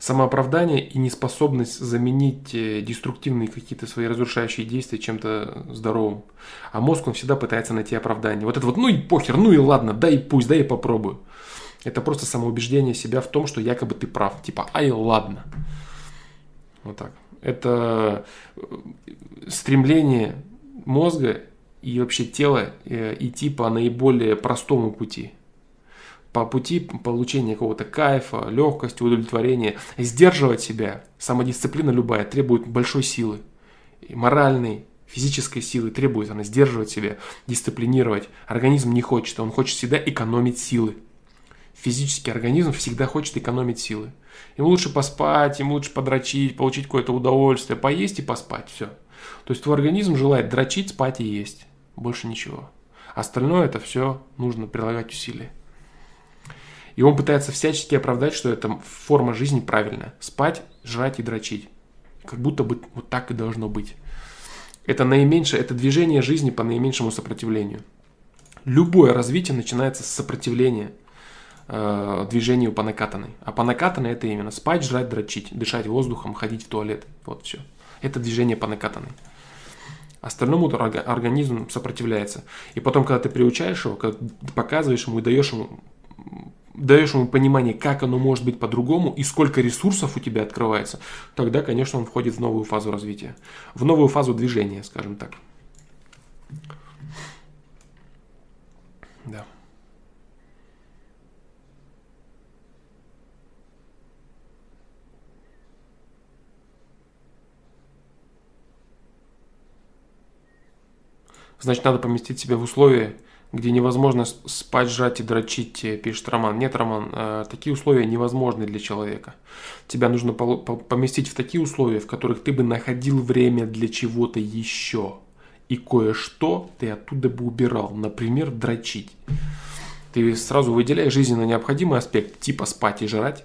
Самооправдание и неспособность заменить э, деструктивные какие-то свои разрушающие действия чем-то здоровым. А мозг, он всегда пытается найти оправдание. Вот это вот, ну и похер, ну и ладно, дай пусть, дай и попробую. Это просто самоубеждение себя в том, что якобы ты прав. Типа, ай, ладно. Вот так это э, стремление мозга и вообще тела э, идти по наиболее простому пути. По пути получения какого-то кайфа, легкости, удовлетворения. Сдерживать себя, самодисциплина любая, требует большой силы. И моральной, физической силы требует она сдерживать себя, дисциплинировать. Организм не хочет, он хочет всегда экономить силы. Физический организм всегда хочет экономить силы. Ему лучше поспать, ему лучше подрочить, получить какое-то удовольствие, поесть и поспать, все. То есть твой организм желает дрочить, спать и есть. Больше ничего. Остальное это все нужно прилагать усилия. И он пытается всячески оправдать, что это форма жизни правильная. Спать, жрать и дрочить. Как будто бы вот так и должно быть. Это наименьшее, это движение жизни по наименьшему сопротивлению. Любое развитие начинается с сопротивления э, движению по накатанной. А по накатанной это именно спать, жрать, дрочить, дышать воздухом, ходить в туалет. Вот все. Это движение по накатанной. Остальному организм сопротивляется. И потом, когда ты приучаешь его, когда показываешь ему и даешь ему даешь ему понимание, как оно может быть по-другому и сколько ресурсов у тебя открывается, тогда, конечно, он входит в новую фазу развития, в новую фазу движения, скажем так. Да. Значит, надо поместить себя в условия, где невозможно спать, жать и дрочить, пишет Роман. Нет, Роман, э, такие условия невозможны для человека. Тебя нужно поместить в такие условия, в которых ты бы находил время для чего-то еще. И кое-что ты оттуда бы убирал. Например, дрочить. Ты сразу выделяешь жизненно необходимый аспект, типа спать и жрать.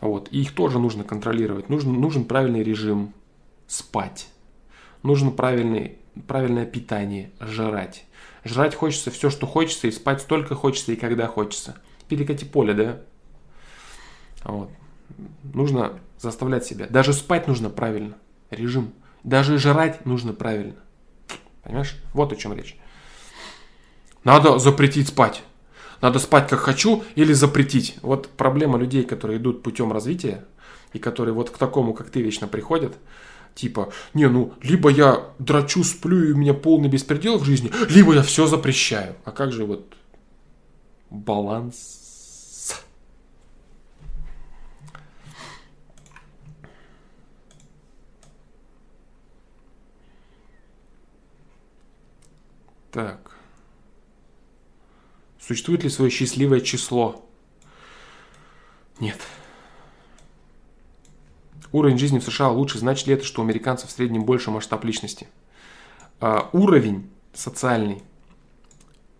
Вот. И их тоже нужно контролировать. Нужен, нужен правильный режим спать. Нужен правильный, правильное питание, жрать Жрать хочется все, что хочется, и спать столько хочется, и когда хочется. Перекати поле, да? Вот. Нужно заставлять себя. Даже спать нужно правильно. Режим. Даже жрать нужно правильно. Понимаешь? Вот о чем речь. Надо запретить спать. Надо спать как хочу или запретить. Вот проблема людей, которые идут путем развития и которые вот к такому, как ты, вечно приходят – Типа, не, ну, либо я драчу, сплю, и у меня полный беспредел в жизни, либо я все запрещаю. А как же вот баланс? Так. Существует ли свое счастливое число? Нет. Уровень жизни в США лучше, значит ли это, что у американцев в среднем больше масштаб личности? А, уровень социальный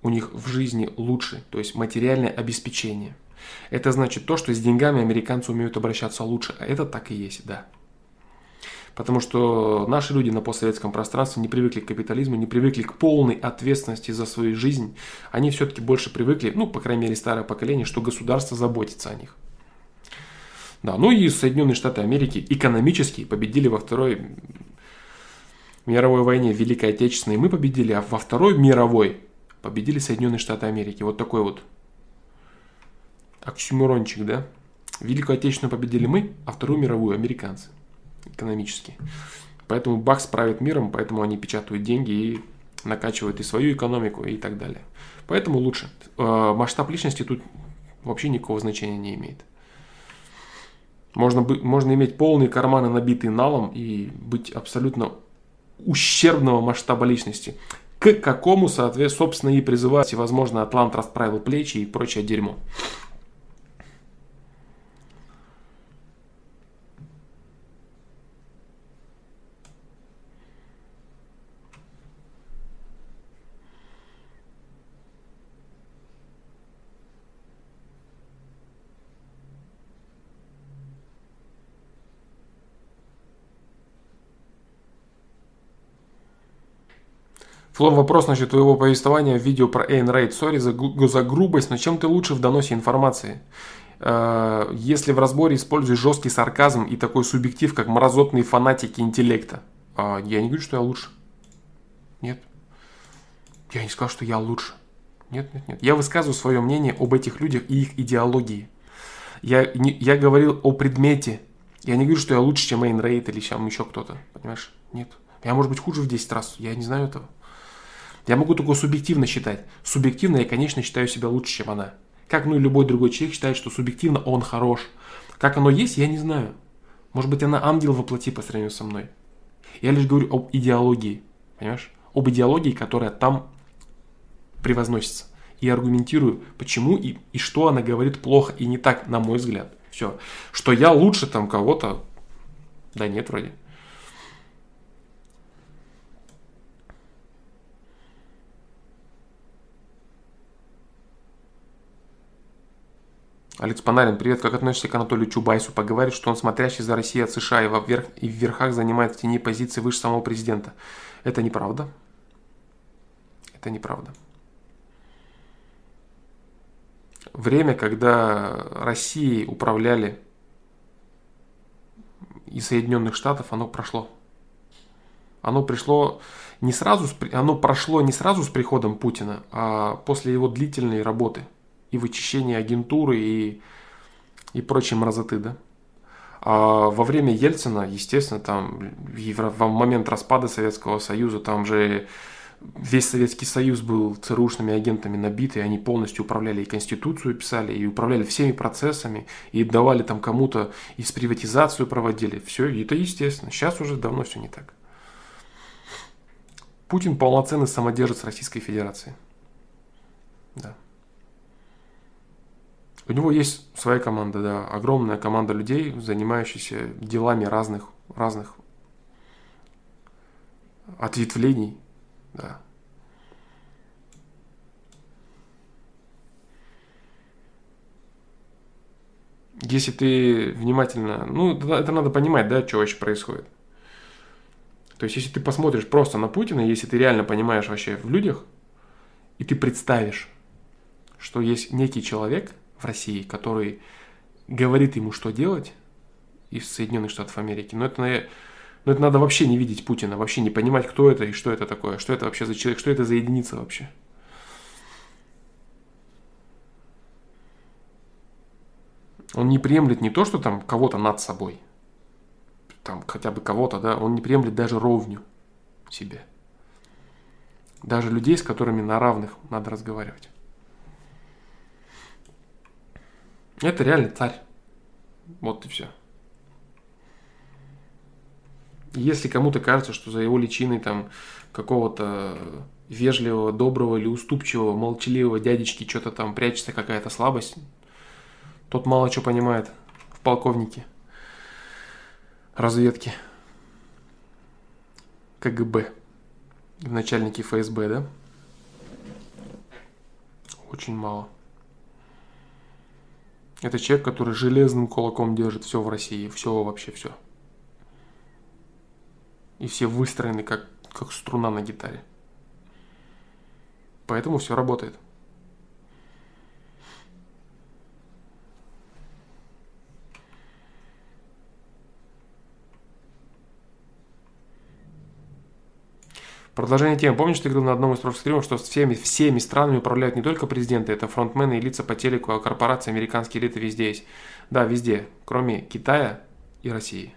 у них в жизни лучше, то есть материальное обеспечение. Это значит то, что с деньгами американцы умеют обращаться лучше, а это так и есть, да. Потому что наши люди на постсоветском пространстве не привыкли к капитализму, не привыкли к полной ответственности за свою жизнь. Они все-таки больше привыкли, ну, по крайней мере, старое поколение, что государство заботится о них. Да, ну и Соединенные Штаты Америки экономически победили во Второй мировой войне, Великой Отечественной. Мы победили, а во Второй мировой победили Соединенные Штаты Америки. Вот такой вот оксюмурончик, да? Великую Отечественную победили мы, а Вторую мировую американцы экономически. Поэтому Бакс правит миром, поэтому они печатают деньги и накачивают и свою экономику и так далее. Поэтому лучше. Э, масштаб личности тут вообще никакого значения не имеет. Можно, быть, можно иметь полные карманы, набитые налом, и быть абсолютно ущербного масштаба личности. К какому, соответственно, и призывать, возможно, Атлант расправил плечи и прочее дерьмо. Флор, вопрос насчет твоего повествования в видео про Эйн Рэнд. Sorry за, за грубость, но чем ты лучше в доносе информации? Э, если в разборе используешь жесткий сарказм и такой субъектив, как мразотные фанатики интеллекта. Э, я не говорю, что я лучше. Нет. Я не сказал, что я лучше. Нет, нет, нет. Я высказываю свое мнение об этих людях и их идеологии. Я, не, я говорил о предмете. Я не говорю, что я лучше, чем Эйн Рэнд или чем еще кто-то. Понимаешь? Нет. Я, может быть, хуже в 10 раз. Я не знаю этого. Я могу только субъективно считать. Субъективно я, конечно, считаю себя лучше, чем она. Как ну и любой другой человек считает, что субъективно он хорош. Как оно есть, я не знаю. Может быть, она ангел воплоти по сравнению со мной. Я лишь говорю об идеологии. Понимаешь? Об идеологии, которая там превозносится. И аргументирую, почему и, и что она говорит плохо и не так, на мой взгляд. Все. Что я лучше там кого-то, да нет вроде. Алекс Панарин, привет, как относишься к Анатолию Чубайсу? Поговорит, что он смотрящий за Россией от США и, во вверх, и в верхах занимает в тени позиции выше самого президента. Это неправда. Это неправда. Время, когда Россией управляли и Соединенных Штатов, оно прошло. Оно пришло не сразу, оно прошло не сразу с приходом Путина, а после его длительной работы – и вычищение агентуры и, и прочие мразоты, да. А во время Ельцина, естественно, там в момент распада Советского Союза, там же весь Советский Союз был ЦРУшными агентами набит, и они полностью управляли и Конституцию писали, и управляли всеми процессами, и давали там кому-то, и с приватизацию проводили. Все, и это естественно. Сейчас уже давно все не так. Путин полноценный самодержец Российской Федерации. Да. У него есть своя команда, да, огромная команда людей, занимающихся делами разных, разных ответвлений, да. Если ты внимательно, ну, это надо понимать, да, что вообще происходит. То есть, если ты посмотришь просто на Путина, если ты реально понимаешь вообще в людях, и ты представишь, что есть некий человек, в России, который говорит ему, что делать из Соединенных Штатов Америки. Но это, но это надо вообще не видеть Путина, вообще не понимать, кто это и что это такое, что это вообще за человек, что это за единица вообще. Он не приемлет не то, что там кого-то над собой, там хотя бы кого-то, да, он не приемлет даже ровню себе. Даже людей, с которыми на равных надо разговаривать. Это реально царь. Вот и все. Если кому-то кажется, что за его личиной там какого-то вежливого, доброго или уступчивого, молчаливого дядечки что-то там прячется какая-то слабость, тот мало что понимает в полковнике разведки КГБ, в начальнике ФСБ, да? Очень мало. Это человек, который железным кулаком держит все в России, все вообще все. И все выстроены как, как струна на гитаре. Поэтому все работает. Продолжение темы. Помнишь, ты говорил на одном из прошлых стримов, что всеми, всеми странами управляют не только президенты, это фронтмены и лица по телеку, а корпорации, американские элиты везде есть. Да, везде, кроме Китая и России.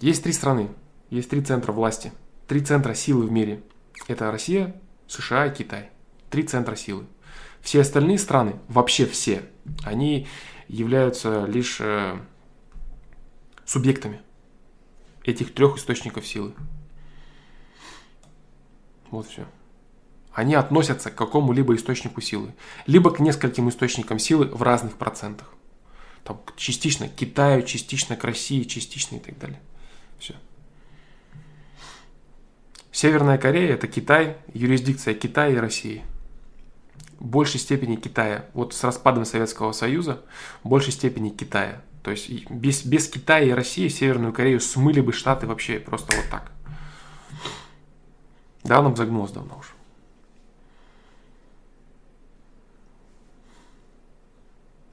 Есть три страны, есть три центра власти, три центра силы в мире. Это Россия, США и Китай. Три центра силы. Все остальные страны, вообще все, они являются лишь э, субъектами этих трех источников силы. Вот все. Они относятся к какому-либо источнику силы. Либо к нескольким источникам силы в разных процентах. Там, частично к Китаю, частично к России, частично и так далее. Все. Северная Корея – это Китай, юрисдикция Китая и России. В большей степени Китая. Вот с распадом Советского Союза в большей степени Китая. То есть без, без Китая и России Северную Корею смыли бы Штаты вообще просто вот так. Да, нам загнулось давно уже.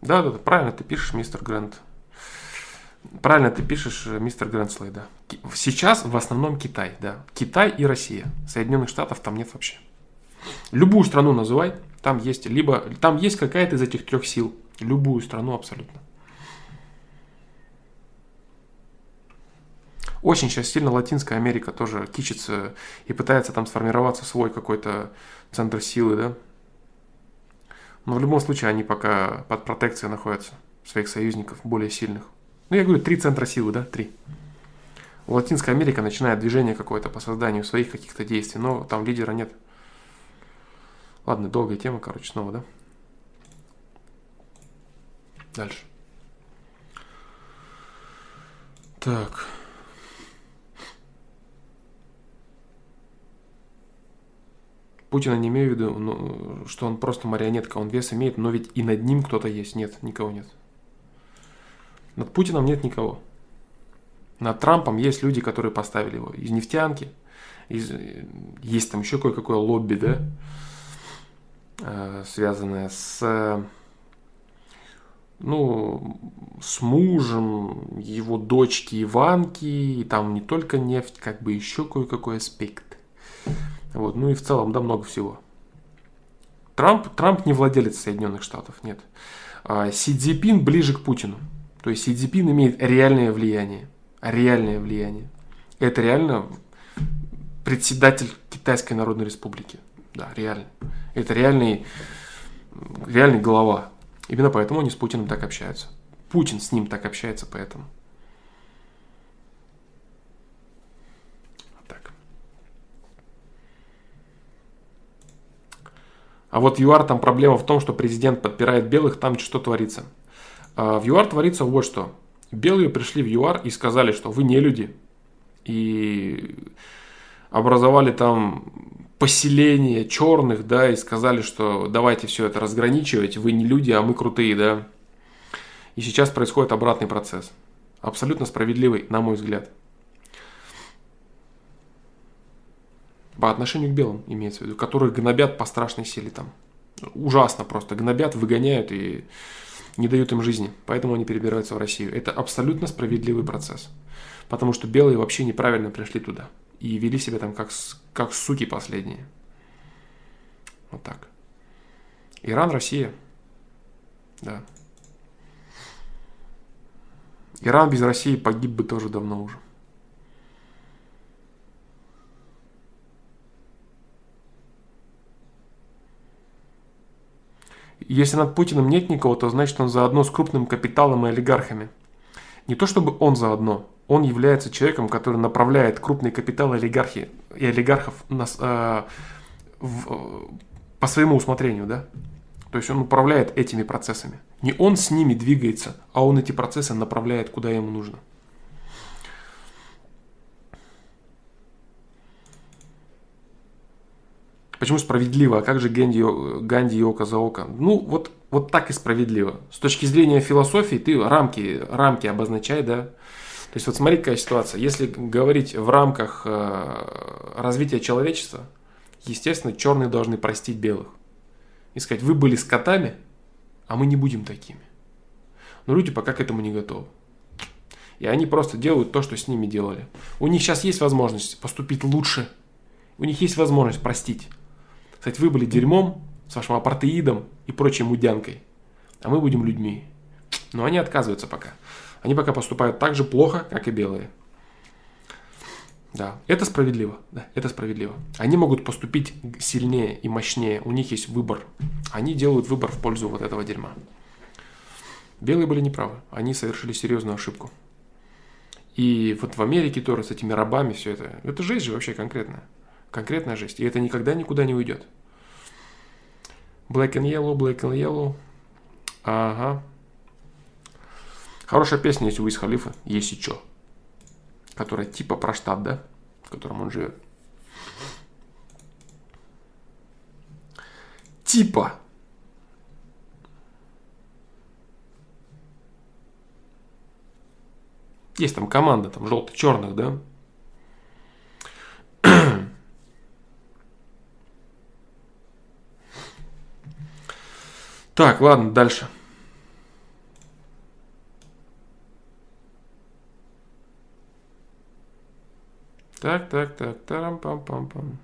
Да, да, да, правильно ты пишешь, мистер Грант. Правильно ты пишешь, э, мистер Грэнслей, да. Сейчас в основном Китай, да. Китай и Россия. Соединенных Штатов там нет вообще. Любую страну называй, там есть либо там есть какая-то из этих трех сил. Любую страну абсолютно. Очень сейчас сильно Латинская Америка тоже кичится и пытается там сформироваться свой какой-то центр силы, да. Но в любом случае они пока под протекцией находятся своих союзников, более сильных. Ну, я говорю, три центра силы, да, три. Латинская Америка начинает движение какое-то по созданию своих каких-то действий, но там лидера нет. Ладно, долгая тема, короче, снова, да? Дальше. Так. Путина не имею в виду, ну, что он просто марионетка, он вес имеет, но ведь и над ним кто-то есть. Нет, никого нет. Над Путиным нет никого. Над Трампом есть люди, которые поставили его. Из нефтянки, из, есть там еще кое-какое лобби, да, э, связанное с, ну, с мужем его дочки Иванки, и там не только нефть, как бы еще кое-какой аспект. Вот, ну и в целом, да, много всего. Трамп, Трамп не владелец Соединенных Штатов, нет. А, Си Цзипин ближе к Путину. То есть Си Цзипин имеет реальное влияние. Реальное влияние. Это реально председатель Китайской Народной Республики. Да, реально. Это реальный, реальный глава. Именно поэтому они с Путиным так общаются. Путин с ним так общается, поэтому. А вот в ЮАР там проблема в том, что президент подпирает белых, там что творится. А в ЮАР творится вот что. Белые пришли в ЮАР и сказали, что вы не люди. И образовали там поселение черных, да, и сказали, что давайте все это разграничивать, вы не люди, а мы крутые, да. И сейчас происходит обратный процесс. Абсолютно справедливый, на мой взгляд. По отношению к белым, имеется в виду, которых гнобят по страшной силе там. Ужасно просто. Гнобят, выгоняют и не дают им жизни. Поэтому они перебираются в Россию. Это абсолютно справедливый процесс. Потому что белые вообще неправильно пришли туда и вели себя там как, как суки последние. Вот так. Иран, Россия. Да. Иран без России погиб бы тоже давно уже. Если над Путиным нет никого, то значит он заодно с крупным капиталом и олигархами. Не то чтобы он заодно, он является человеком, который направляет крупные капиталы олигархи и олигархов на, э, в, по своему усмотрению, да? То есть он управляет этими процессами. Не он с ними двигается, а он эти процессы направляет куда ему нужно. Почему справедливо? А как же Ганди, Ганди око за око? Ну, вот, вот так и справедливо. С точки зрения философии ты рамки, рамки обозначай, да. То есть вот смотри, какая ситуация. Если говорить в рамках э, развития человечества, естественно, черные должны простить белых. И сказать, вы были скотами, а мы не будем такими. Но люди пока к этому не готовы. И они просто делают то, что с ними делали. У них сейчас есть возможность поступить лучше. У них есть возможность простить. Сказать, вы были дерьмом с вашим апартеидом и прочей мудянкой. А мы будем людьми. Но они отказываются пока. Они пока поступают так же плохо, как и белые. Да, это справедливо. Да, это справедливо. Они могут поступить сильнее и мощнее. У них есть выбор. Они делают выбор в пользу вот этого дерьма. Белые были неправы. Они совершили серьезную ошибку. И вот в Америке тоже с этими рабами все это. Это жесть же вообще конкретная. Конкретная жесть. И это никогда никуда не уйдет. Black and Yellow, Black and Yellow. Ага. Хорошая песня есть у Уиз Халифа, есть и чё. Которая типа про штат, да? В котором он живет. Типа. Есть там команда, там желто-черных, да? Так, ладно, дальше. Так, так, так, тарам-пам-пам-пам.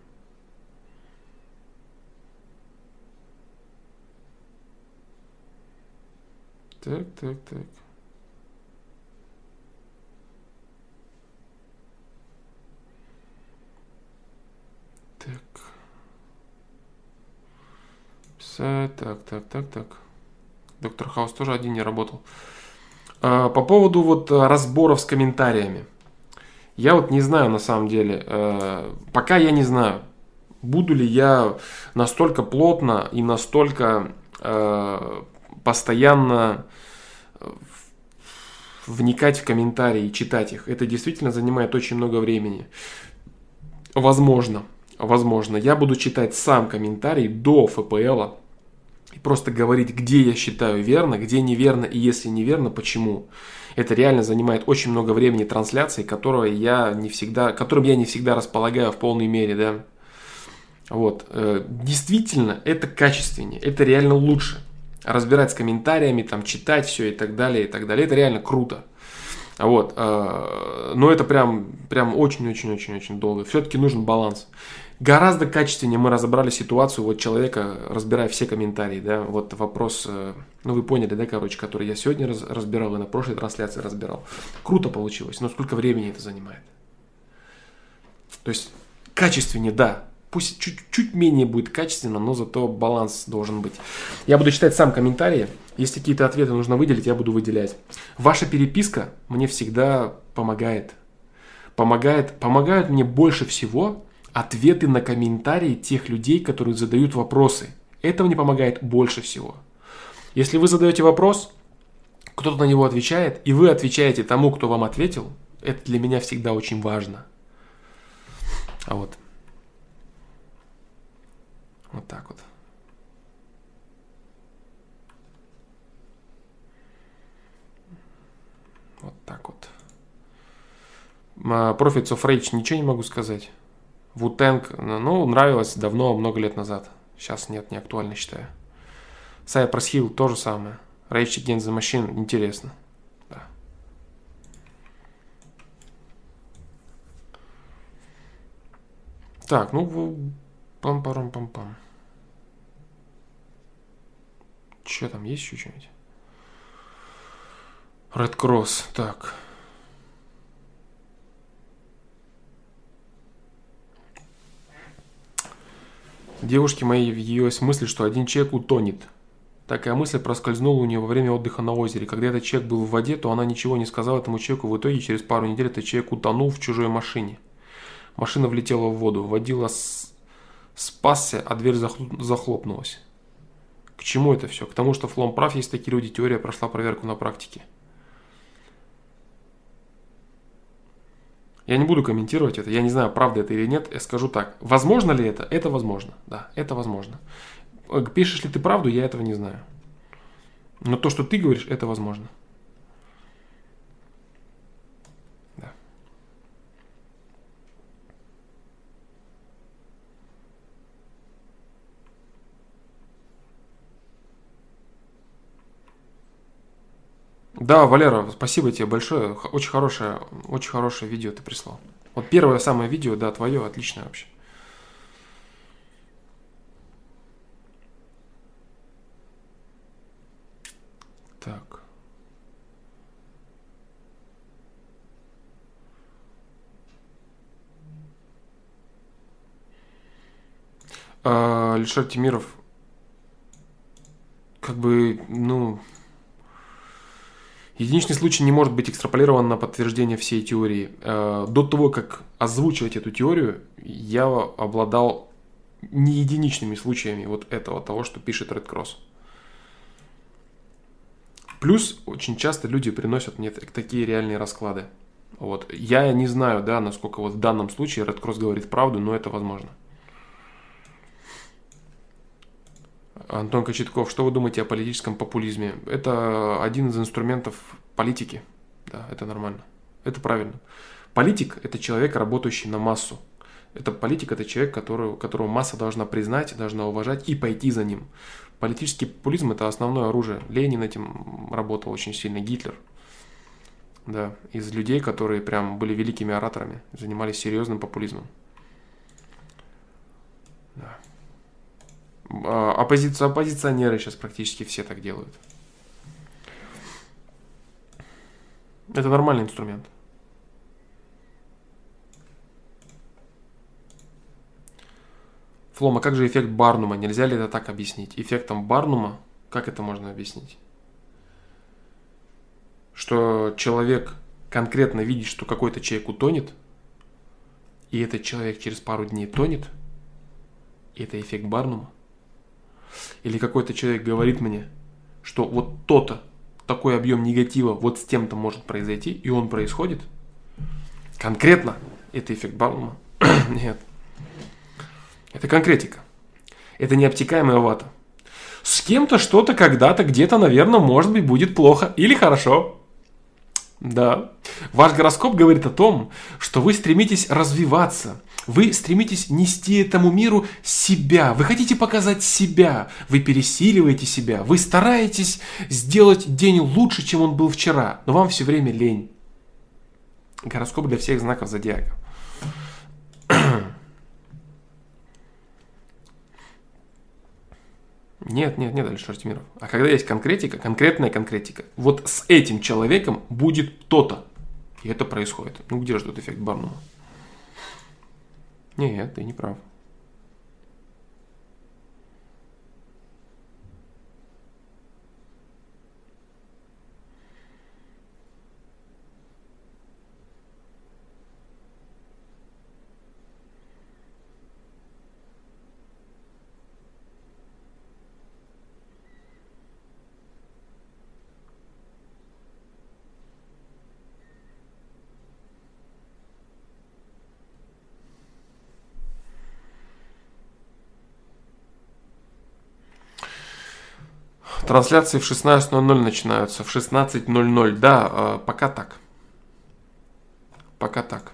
Так, так, так. Так. Так, так, так, так. Доктор Хаус тоже один не работал. А, по поводу вот разборов с комментариями. Я вот не знаю на самом деле, э, пока я не знаю, буду ли я настолько плотно и настолько э, постоянно э, вникать в комментарии и читать их. Это действительно занимает очень много времени. Возможно, возможно, я буду читать сам комментарий до ФПЛа и просто говорить, где я считаю верно, где неверно и если неверно, почему это реально занимает очень много времени трансляции, которого я не всегда, которым я не всегда располагаю в полной мере, да. Вот. Э, действительно, это качественнее, это реально лучше. Разбирать с комментариями, там, читать все и так далее, и так далее. Это реально круто. Вот. Э, но это прям Прям очень-очень-очень-очень долго. Все-таки нужен баланс. Гораздо качественнее мы разобрали ситуацию вот человека, разбирая все комментарии, да, вот вопрос, э, ну вы поняли, да, короче, который я сегодня раз, разбирал и на прошлой трансляции разбирал. Круто получилось, но сколько времени это занимает? То есть качественнее, да, пусть чуть-чуть менее будет качественно, но зато баланс должен быть. Я буду читать сам комментарии. Если какие-то ответы нужно выделить, я буду выделять. Ваша переписка мне всегда помогает. Помогает, помогают мне больше всего ответы на комментарии тех людей, которые задают вопросы. Это мне помогает больше всего. Если вы задаете вопрос, кто-то на него отвечает, и вы отвечаете тому, кто вам ответил, это для меня всегда очень важно. А вот. Вот так вот. Вот так вот. Profits of Rage ничего не могу сказать. Вутенг, ну, нравилось давно, много лет назад. Сейчас нет, не актуально считаю. Cypress Hill то же самое. Rage Against the Machine интересно. Да. Так, ну, пам-парам-пам-пам. Что там, есть еще что-нибудь? Red Cross, так. Девушке моей явилась мысль, что один человек утонет. Такая мысль проскользнула у нее во время отдыха на озере. Когда этот человек был в воде, то она ничего не сказала этому человеку. В итоге через пару недель этот человек утонул в чужой машине. Машина влетела в воду. Водила с... спасся, а дверь захлопнулась. К чему это все? К тому, что Флом прав, есть такие люди, теория прошла проверку на практике. Я не буду комментировать это, я не знаю, правда это или нет, я скажу так. Возможно ли это? Это возможно, да, это возможно. Э, пишешь ли ты правду, я этого не знаю. Но то, что ты говоришь, это возможно. Да, Валера, спасибо тебе большое. Очень хорошее, очень хорошее видео ты прислал. Вот первое самое видео, да, твое, отличное вообще. Так. А, Алишер Тимиров, как бы, ну, Единичный случай не может быть экстраполирован на подтверждение всей теории. Э, до того, как озвучивать эту теорию, я обладал не единичными случаями вот этого, того, что пишет Red Cross. Плюс очень часто люди приносят мне такие реальные расклады. Вот. Я не знаю, да, насколько вот в данном случае Red Cross говорит правду, но это возможно. Антон Кочетков, что вы думаете о политическом популизме? Это один из инструментов политики. Да, это нормально. Это правильно. Политик – это человек, работающий на массу. Это политик – это человек, который, которого масса должна признать, должна уважать и пойти за ним. Политический популизм – это основное оружие. Ленин этим работал очень сильно, Гитлер. Да, из людей, которые прям были великими ораторами, занимались серьезным популизмом. Да. А, оппози... Оппозиционеры сейчас практически все так делают. Это нормальный инструмент. Флома, как же эффект Барнума? Нельзя ли это так объяснить? Эффектом Барнума, как это можно объяснить? Что человек конкретно видит, что какой-то человек утонет, и этот человек через пару дней тонет, и это эффект Барнума? Или какой-то человек говорит мне, что вот то-то, такой объем негатива вот с тем-то может произойти, и он происходит, конкретно это эффект Баума. <clears throat> Нет. Это конкретика. Это необтекаемая вата. С кем-то что-то когда-то где-то, наверное, может быть, будет плохо или хорошо. Да. Ваш гороскоп говорит о том, что вы стремитесь развиваться, вы стремитесь нести этому миру себя. Вы хотите показать себя. Вы пересиливаете себя. Вы стараетесь сделать день лучше, чем он был вчера. Но вам все время лень. Гороскоп для всех знаков зодиака. Нет, нет, нет, Алишер Тимиров. А когда есть конкретика, конкретная конкретика, вот с этим человеком будет то-то. И это происходит. Ну где же тут эффект Барнума? Нет, ты не прав. Трансляции в 16.00 начинаются, в 16.00. Да, э, пока так. Пока так.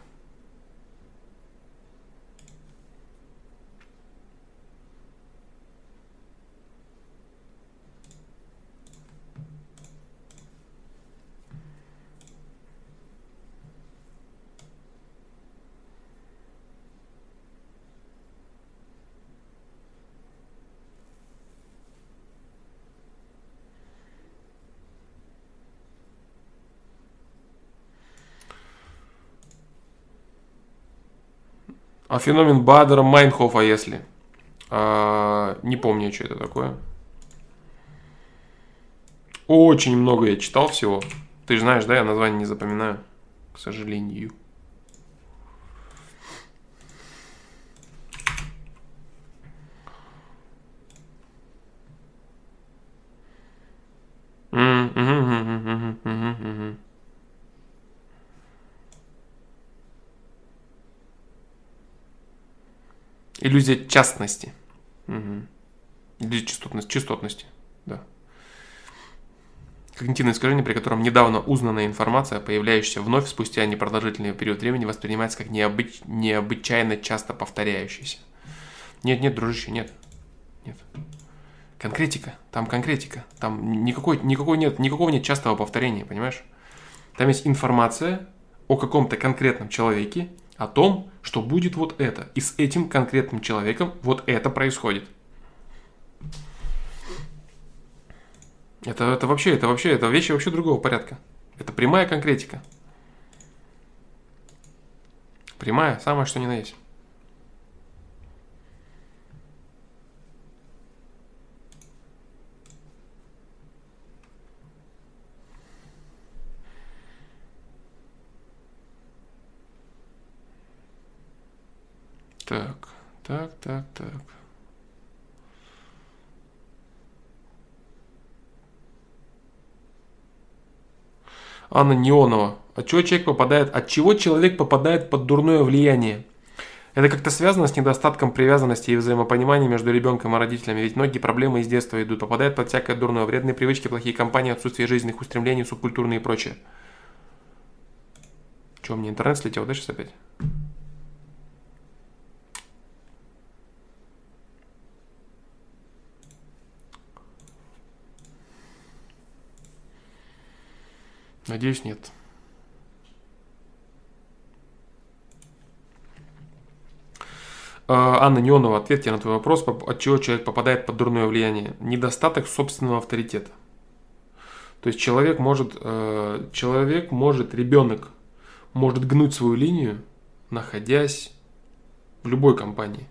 А феномен Бадера Майнхофа, если? А, не помню, что это такое. Очень много я читал всего. Ты же знаешь, да, я название не запоминаю, к сожалению. Иллюзия частности. Угу. Или частотности, частотности, да. Когнитивное искажение, при котором недавно узнанная информация, появляющаяся вновь спустя непродолжительный период времени, воспринимается как необыч... необычайно часто повторяющаяся. Нет, нет, дружище, нет. Нет. Конкретика. Там конкретика. Там никакой, никакой нет, никакого нет частого повторения, понимаешь? Там есть информация о каком-то конкретном человеке, о том, что будет вот это. И с этим конкретным человеком вот это происходит. Это, это вообще, это вообще, это вещи вообще другого порядка. Это прямая конкретика. Прямая, самое что ни на есть. Так, так, так, так. Анна Неонова. От чего человек попадает, от чего человек попадает под дурное влияние? Это как-то связано с недостатком привязанности и взаимопонимания между ребенком и родителями, ведь многие проблемы из детства идут, попадает под всякое дурное, вредные привычки, плохие компании, отсутствие жизненных устремлений, субкультурные и прочее. Че, мне интернет слетел, да, сейчас опять? Надеюсь, нет. А, Анна Неонова, ответьте на твой вопрос, от чего человек попадает под дурное влияние. Недостаток собственного авторитета. То есть человек может, э, человек может, ребенок может гнуть свою линию, находясь в любой компании.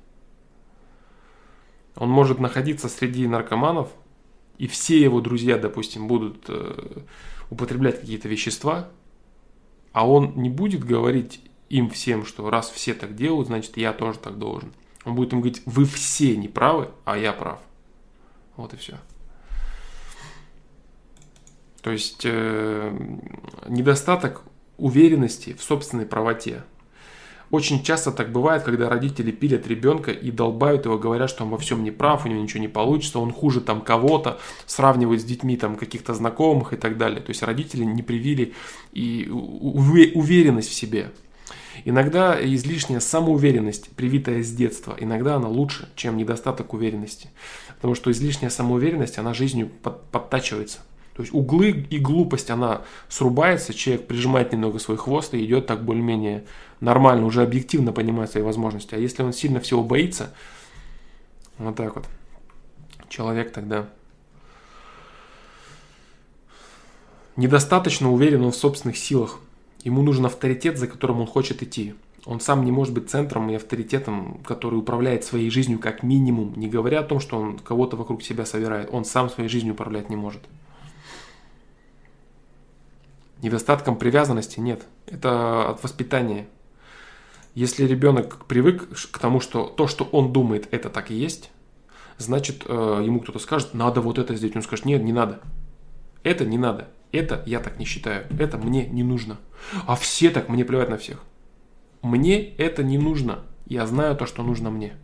Он может находиться среди наркоманов, и все его друзья, допустим, будут э, употреблять какие-то вещества, а он не будет говорить им всем, что раз все так делают, значит я тоже так должен. Он будет им говорить, вы все не правы, а я прав. Вот и все. То есть э, недостаток уверенности в собственной правоте. Очень часто так бывает, когда родители пилят ребенка и долбают его, говорят, что он во всем не прав, у него ничего не получится, он хуже там кого-то, сравнивают с детьми там каких-то знакомых и так далее. То есть родители не привили и уверенность в себе. Иногда излишняя самоуверенность, привитая с детства, иногда она лучше, чем недостаток уверенности. Потому что излишняя самоуверенность, она жизнью подтачивается. То есть углы и глупость, она срубается, человек прижимает немного свой хвост и идет так более-менее нормально, уже объективно понимает свои возможности. А если он сильно всего боится, вот так вот, человек тогда недостаточно уверен он в собственных силах. Ему нужен авторитет, за которым он хочет идти. Он сам не может быть центром и авторитетом, который управляет своей жизнью как минимум, не говоря о том, что он кого-то вокруг себя собирает. Он сам своей жизнью управлять не может. Недостатком привязанности нет. Это от воспитания. Если ребенок привык к тому, что то, что он думает, это так и есть, значит, э, ему кто-то скажет, надо вот это сделать. Он скажет, нет, не надо. Это не надо. Это я так не считаю. Это мне не нужно. А все так, мне плевать на всех. Мне это не нужно. Я знаю то, что нужно мне.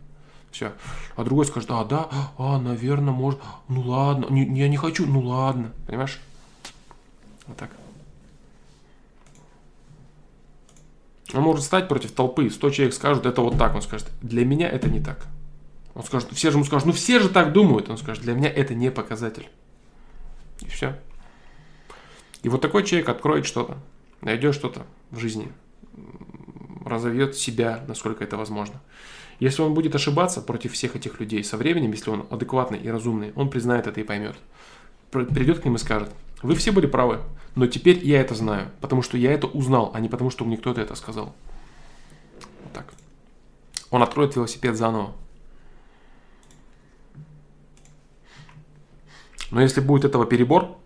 Все. А другой скажет, а, да, а, наверное, может, ну ладно, не, я не хочу, ну ладно. Понимаешь? Вот так. Он может стать против толпы, 100 человек скажут, это вот так. Он скажет, для меня это не так. Он скажет, все же ему скажут, ну все же так думают. Он скажет, для меня это не показатель. И все. И вот такой человек откроет что-то, найдет что-то в жизни, разовьет себя, насколько это возможно. Если он будет ошибаться против всех этих людей со временем, если он адекватный и разумный, он признает это и поймет. Придет к ним и скажет, вы все были правы, но теперь я это знаю, потому что я это узнал, а не потому что мне кто-то это сказал. Вот так. Он откроет велосипед заново. Но если будет этого перебор,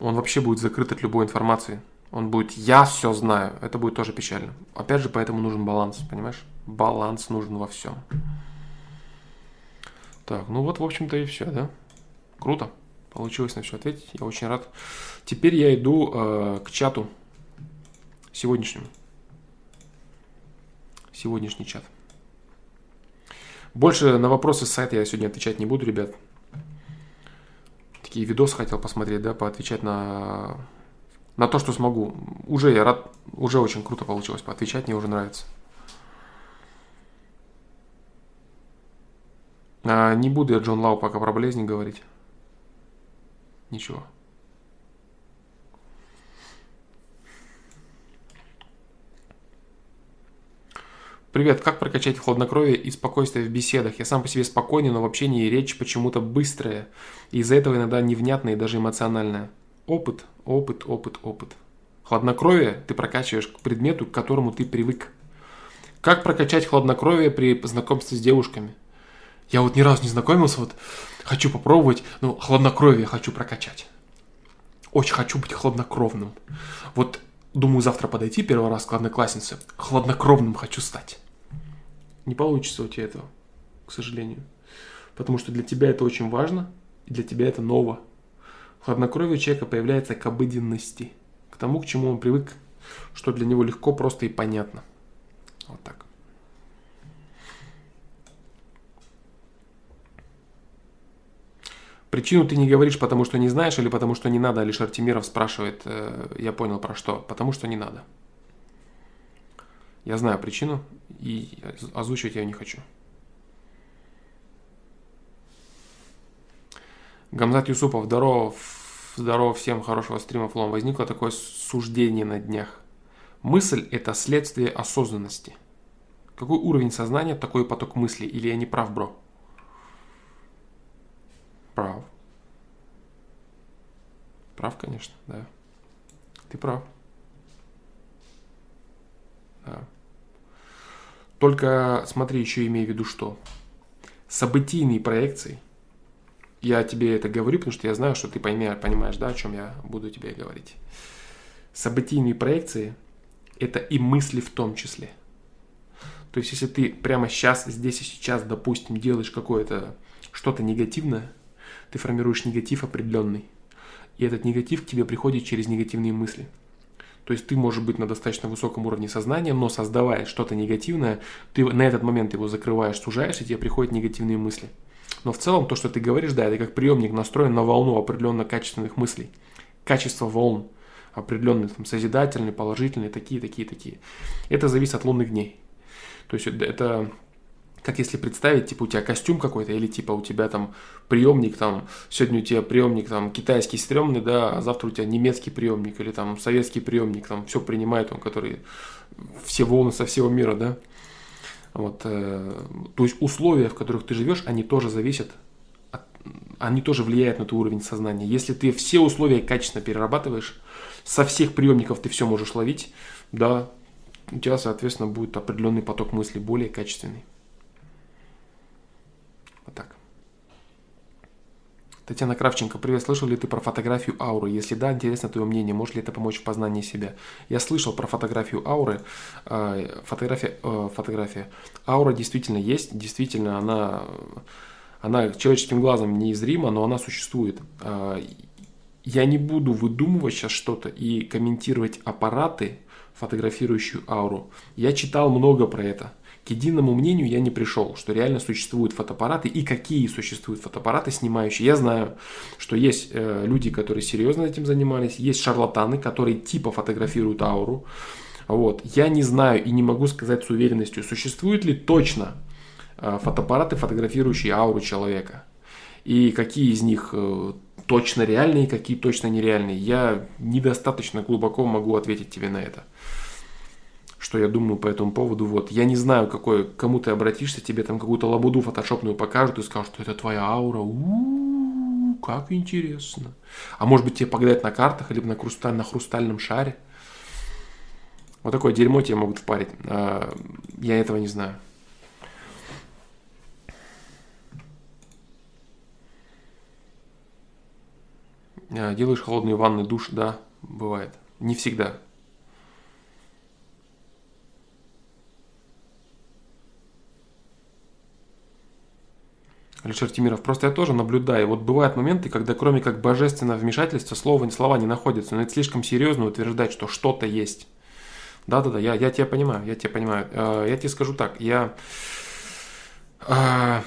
он вообще будет закрыт от любой информации. Он будет «я все знаю». Это будет тоже печально. Опять же, поэтому нужен баланс, понимаешь? Баланс нужен во всем. Так, ну вот, в общем-то, и все, да? Круто. Получилось на все ответить. Я очень рад. Теперь я иду э, к чату сегодняшнему. Сегодняшний чат. Больше на вопросы с сайта я сегодня отвечать не буду, ребят такие видосы хотел посмотреть, да, поотвечать на, на то, что смогу. Уже я рад, уже очень круто получилось поотвечать, мне уже нравится. А, не буду я Джон Лау пока про болезни говорить. Ничего. Привет, как прокачать хладнокровие и спокойствие в беседах? Я сам по себе спокойный, но в общении речь почему-то быстрая. И из-за этого иногда невнятная и даже эмоциональная. Опыт, опыт, опыт, опыт. Хладнокровие ты прокачиваешь к предмету, к которому ты привык. Как прокачать хладнокровие при знакомстве с девушками? Я вот ни разу не знакомился, вот хочу попробовать, но хладнокровие хочу прокачать. Очень хочу быть хладнокровным. Вот думаю завтра подойти первый раз к однокласснице, хладнокровным хочу стать. Не получится у тебя этого, к сожалению. Потому что для тебя это очень важно, и для тебя это ново. Хладнокровие человека появляется к обыденности, к тому, к чему он привык, что для него легко, просто и понятно. Вот так. Причину ты не говоришь, потому что не знаешь, или потому что не надо, лишь Артемиров спрашивает, э, я понял про что, потому что не надо. Я знаю причину и озвучивать я не хочу. Гамзат Юсупов, здорово, здорово всем, хорошего стрима, флом. Возникло такое суждение на днях. Мысль – это следствие осознанности. Какой уровень сознания, такой поток мыслей? Или я не прав, бро? Прав. Прав, конечно, да. Ты прав. Да. Только смотри, еще имею в виду что. Событийные проекции. Я тебе это говорю, потому что я знаю, что ты поймешь, понимаешь, да, о чем я буду тебе говорить. Событийные проекции – это и мысли в том числе. То есть, если ты прямо сейчас, здесь и сейчас, допустим, делаешь какое-то что-то негативное, ты формируешь негатив определенный. И этот негатив к тебе приходит через негативные мысли – то есть ты можешь быть на достаточно высоком уровне сознания, но создавая что-то негативное, ты на этот момент его закрываешь, сужаешь, и тебе приходят негативные мысли. Но в целом то, что ты говоришь, да, это как приемник настроен на волну определенно качественных мыслей. Качество волн определенные, там, созидательные, положительные, такие, такие, такие. Это зависит от лунных дней. То есть это как если представить, типа, у тебя костюм какой-то, или типа у тебя там приемник, там, сегодня у тебя приемник там китайский стрёмный, да, а завтра у тебя немецкий приемник, или там советский приемник, там все принимает он, который все волны со всего мира, да. Вот, э, то есть условия, в которых ты живешь, они тоже зависят, от, они тоже влияют на твой уровень сознания. Если ты все условия качественно перерабатываешь, со всех приемников ты все можешь ловить, да, у тебя, соответственно, будет определенный поток мыслей более качественный. Вот так. Татьяна Кравченко, привет, слышал ли ты про фотографию ауры? Если да, интересно твое мнение, может ли это помочь в познании себя? Я слышал про фотографию ауры. А, фотография, э, фотография. Аура действительно есть, действительно она, она человеческим глазом неизрима, но она существует. А, я не буду выдумывать сейчас что-то и комментировать аппараты, фотографирующую ауру. Я читал много про это. К единому мнению я не пришел, что реально существуют фотоаппараты и какие существуют фотоаппараты снимающие. Я знаю, что есть э, люди, которые серьезно этим занимались, есть шарлатаны, которые типа фотографируют ауру. Вот. Я не знаю и не могу сказать с уверенностью, существуют ли точно э, фотоаппараты, фотографирующие ауру человека. И какие из них э, точно реальные, какие точно нереальные. Я недостаточно глубоко могу ответить тебе на это что я думаю по этому поводу. Вот, я не знаю, какой, кому ты обратишься, тебе там какую-то лабуду фотошопную покажут и скажут, что это твоя аура. У-у-у, как интересно. А может быть тебе погадать на картах, либо на, хрусталь, на хрустальном шаре. Вот такое дерьмо тебе могут впарить. А, я этого не знаю. А, делаешь холодные ванны, душ, да, бывает. Не всегда. Алишер Тимиров, просто я тоже наблюдаю. Вот бывают моменты, когда кроме как божественного вмешательства слова, слова не находятся, но это слишком серьезно утверждать, что что-то есть. Да-да-да, я, я тебя понимаю, я тебя понимаю. Э, я тебе скажу так, я... Э,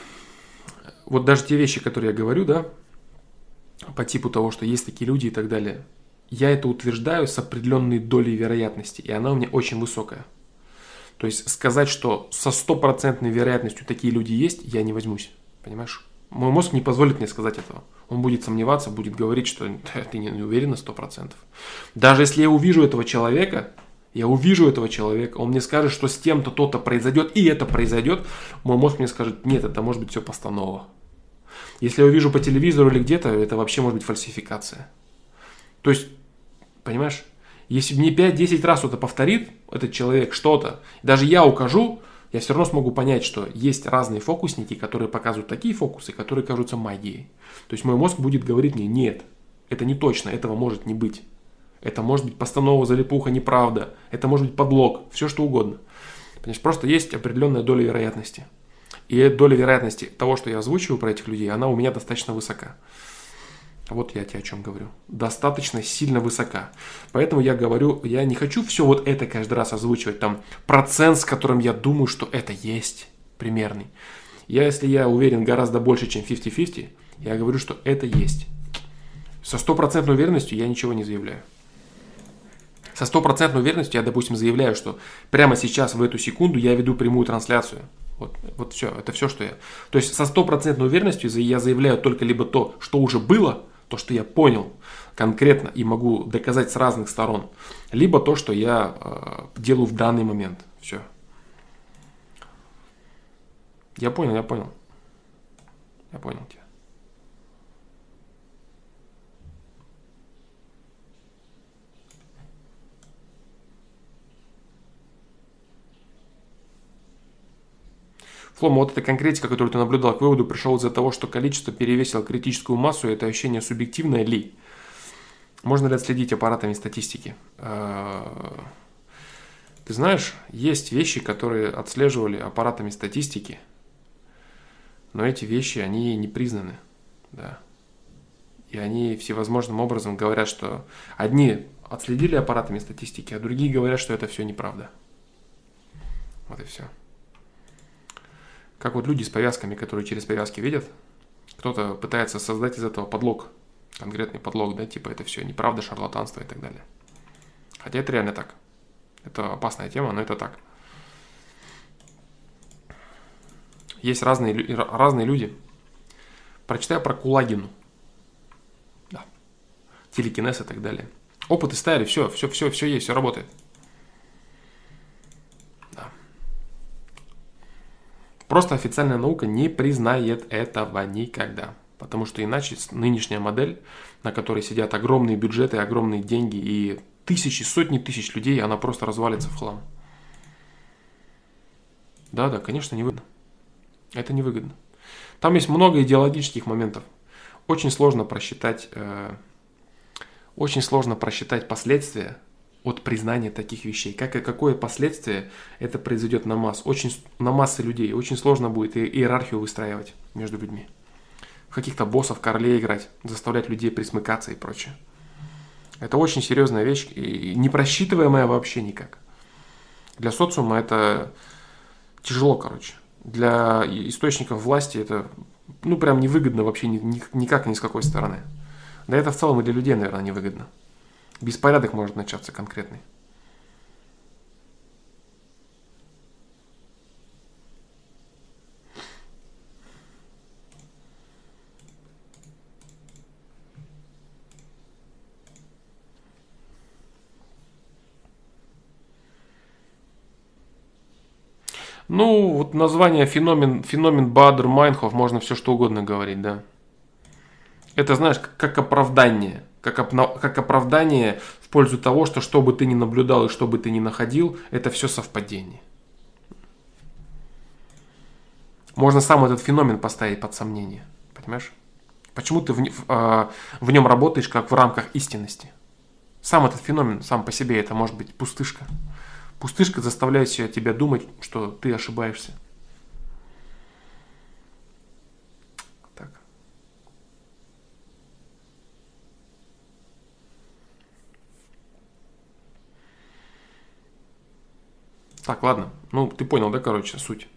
вот даже те вещи, которые я говорю, да, по типу того, что есть такие люди и так далее, я это утверждаю с определенной долей вероятности, и она у меня очень высокая. То есть сказать, что со стопроцентной вероятностью такие люди есть, я не возьмусь. Понимаешь? Мой мозг не позволит мне сказать этого. Он будет сомневаться, будет говорить, что ты не, уверен на 100%. Даже если я увижу этого человека, я увижу этого человека, он мне скажет, что с тем-то то-то произойдет, и это произойдет, мой мозг мне скажет, нет, это может быть все постанова. Если я увижу по телевизору или где-то, это вообще может быть фальсификация. То есть, понимаешь, если мне 5-10 раз кто-то повторит, этот человек что-то, даже я укажу, я все равно смогу понять, что есть разные фокусники, которые показывают такие фокусы, которые кажутся магией. То есть мой мозг будет говорить мне, нет, это не точно, этого может не быть. Это может быть постанова, залипуха, неправда. Это может быть подлог, все что угодно. Понимаешь, просто есть определенная доля вероятности. И доля вероятности того, что я озвучиваю про этих людей, она у меня достаточно высока. Вот я тебе о чем говорю. Достаточно сильно высока. Поэтому я говорю, я не хочу все вот это каждый раз озвучивать. Там процент, с которым я думаю, что это есть примерный. Я, если я уверен гораздо больше, чем 50-50, я говорю, что это есть. Со стопроцентной уверенностью я ничего не заявляю. Со стопроцентной уверенностью я, допустим, заявляю, что прямо сейчас, в эту секунду, я веду прямую трансляцию. Вот, вот все, это все, что я. То есть со стопроцентной уверенностью я заявляю только либо то, что уже было, то, что я понял конкретно и могу доказать с разных сторон, либо то, что я э, делаю в данный момент. Все. Я понял, я понял. Я понял тебя. Флома, вот эта конкретика, которую ты наблюдал, к выводу пришел из-за того, что количество перевесило критическую массу, и это ощущение субъективное ли? Можно ли отследить аппаратами статистики? А, ты знаешь, есть вещи, которые отслеживали аппаратами статистики, но эти вещи, они не признаны. Да. И они всевозможным образом говорят, что одни отследили аппаратами статистики, а другие говорят, что это все неправда. Вот и все. Как вот люди с повязками, которые через повязки видят, кто-то пытается создать из этого подлог, конкретный подлог, да, типа это все неправда, шарлатанство и так далее. Хотя это реально так. Это опасная тема, но это так. Есть разные, разные люди. Прочитай про Кулагину. Да. Телекинез и так далее. Опыты ставили, все, все, все, все есть, все работает. Просто официальная наука не признает этого никогда. Потому что иначе нынешняя модель, на которой сидят огромные бюджеты, огромные деньги и тысячи, сотни тысяч людей, она просто развалится в хлам. Да, да, конечно, невыгодно. Это невыгодно. Там есть много идеологических моментов. Очень сложно просчитать, э, очень сложно просчитать последствия от признания таких вещей. Как и какое последствие это произойдет на масс, очень на массы людей. Очень сложно будет иерархию выстраивать между людьми. Каких-то боссов, королей играть, заставлять людей присмыкаться и прочее. Это очень серьезная вещь и не просчитываемая вообще никак. Для социума это тяжело, короче. Для источников власти это, ну, прям невыгодно вообще ни, ни, никак ни с какой стороны. Да это в целом и для людей, наверное, невыгодно. Беспорядок может начаться конкретный. Ну, вот название феномен, феномен Бадр Майнхоф, можно все что угодно говорить, да. Это, знаешь, как оправдание. Как, как оправдание в пользу того, что что бы ты ни наблюдал и что бы ты ни находил, это все совпадение. Можно сам этот феномен поставить под сомнение. Понимаешь? Почему ты в, в, а, нем работаешь как в рамках истинности? Сам этот феномен, сам по себе, это может быть пустышка. Пустышка заставляет тебя думать, что ты ошибаешься. Так. Так, ладно. Ну, ты понял, да, короче, суть.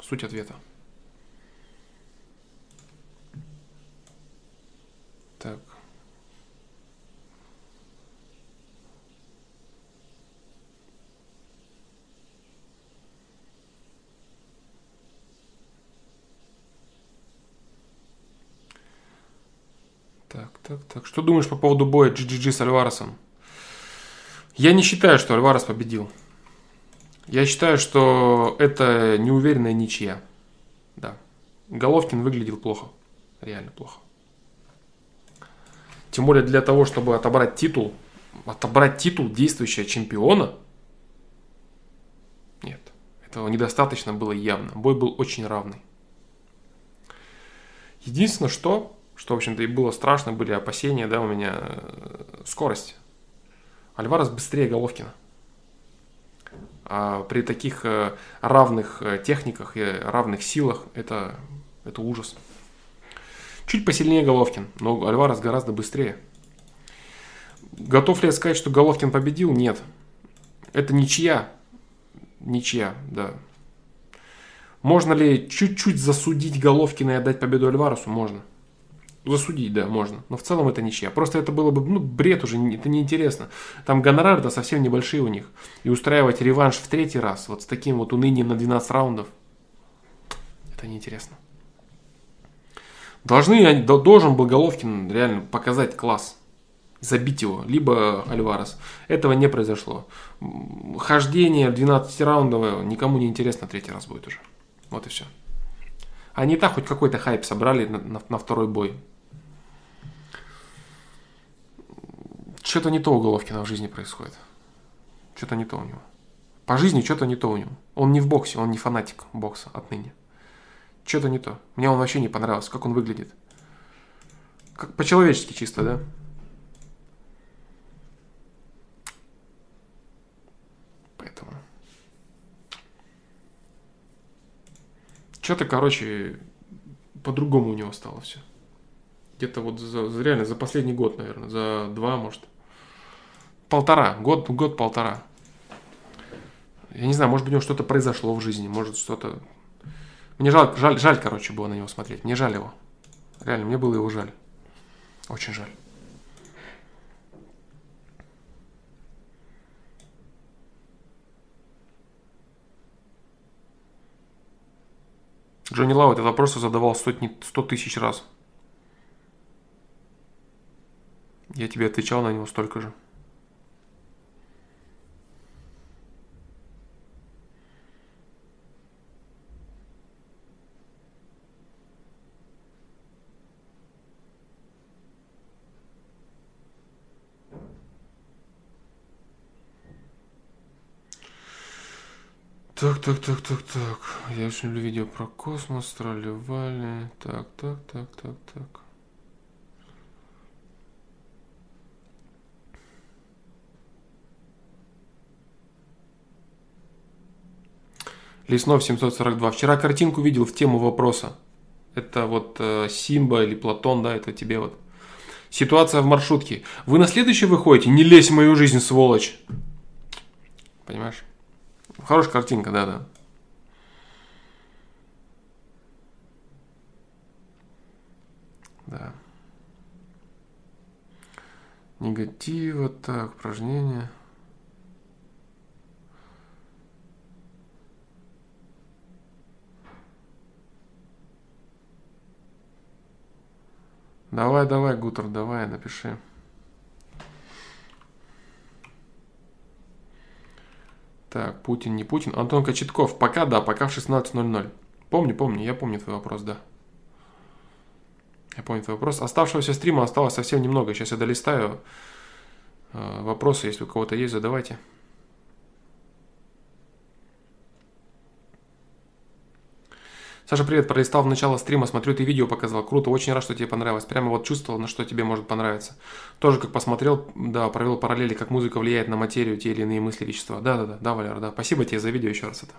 Суть ответа. Так. Так, так, так. Что думаешь по поводу боя GGG с Альваресом? Я не считаю, что Альварес победил. Я считаю, что это неуверенная ничья. Да. Головкин выглядел плохо. Реально плохо. Тем более для того, чтобы отобрать титул, отобрать титул действующего чемпиона, нет, этого недостаточно было явно. Бой был очень равный. Единственное, что что, в общем-то, и было страшно, были опасения, да, у меня э, скорость. Альварес быстрее Головкина. А при таких э, равных э, техниках и равных силах это, это ужас. Чуть посильнее Головкин, но Альварес гораздо быстрее. Готов ли я сказать, что Головкин победил? Нет. Это ничья. Ничья, да. Можно ли чуть-чуть засудить Головкина и отдать победу Альваресу? Можно. Засудить, да, можно. Но в целом это ничья. Просто это было бы, ну, бред уже, это неинтересно. Там гонорары-то совсем небольшие у них. И устраивать реванш в третий раз, вот с таким вот унынием на 12 раундов, это неинтересно. Должны, должен был Головкин реально показать класс. Забить его, либо Альварес. Этого не произошло. Хождение 12 раундовое никому не интересно третий раз будет уже. Вот и все. Они и так хоть какой-то хайп собрали на, на, на второй бой. Что-то не то у Головкина в жизни происходит. Что-то не то у него. По жизни что-то не то у него. Он не в боксе, он не фанатик бокса отныне. Что-то не то. Мне он вообще не понравился, как он выглядит. Как по-человечески чисто, да? Поэтому. Что-то, короче, по-другому у него стало все. Где-то вот за, реально за последний год, наверное, за два, может. Полтора, год, год-полтора. Я не знаю, может быть, у него что-то произошло в жизни, может, что-то... Мне жаль, жаль, жаль, короче, было на него смотреть. Мне жаль его. Реально, мне было его жаль. Очень жаль. Джонни Лау этот вопрос задавал сотни, сто тысяч раз. Я тебе отвечал на него столько же. Так, так, так, так, так. Я очень люблю видео про космос, тролливали. Так, так, так, так, так. Леснов 742. Вчера картинку видел в тему вопроса. Это вот э, Симба или Платон, да, это тебе вот. Ситуация в маршрутке. Вы на следующий выходите? Не лезь в мою жизнь, сволочь. Понимаешь? Хорошая картинка, да, да. Негатива, так, упражнения. Давай, давай, Гутер, давай, напиши. Так, Путин, не Путин. Антон Кочетков. Пока, да, пока в 16.00. Помню, помню, я помню твой вопрос, да. Я помню твой вопрос. Оставшегося стрима осталось совсем немного. Сейчас я долистаю. Э, вопросы, если у кого-то есть, задавайте. Саша, привет, пролистал в начало стрима, смотрю, ты видео показал. Круто, очень рад, что тебе понравилось. Прямо вот чувствовал, на что тебе может понравиться. Тоже как посмотрел, да, провел параллели, как музыка влияет на материю, те или иные мысли, вещества. Да, да, да, да, Валер, да. Спасибо тебе за видео еще раз это.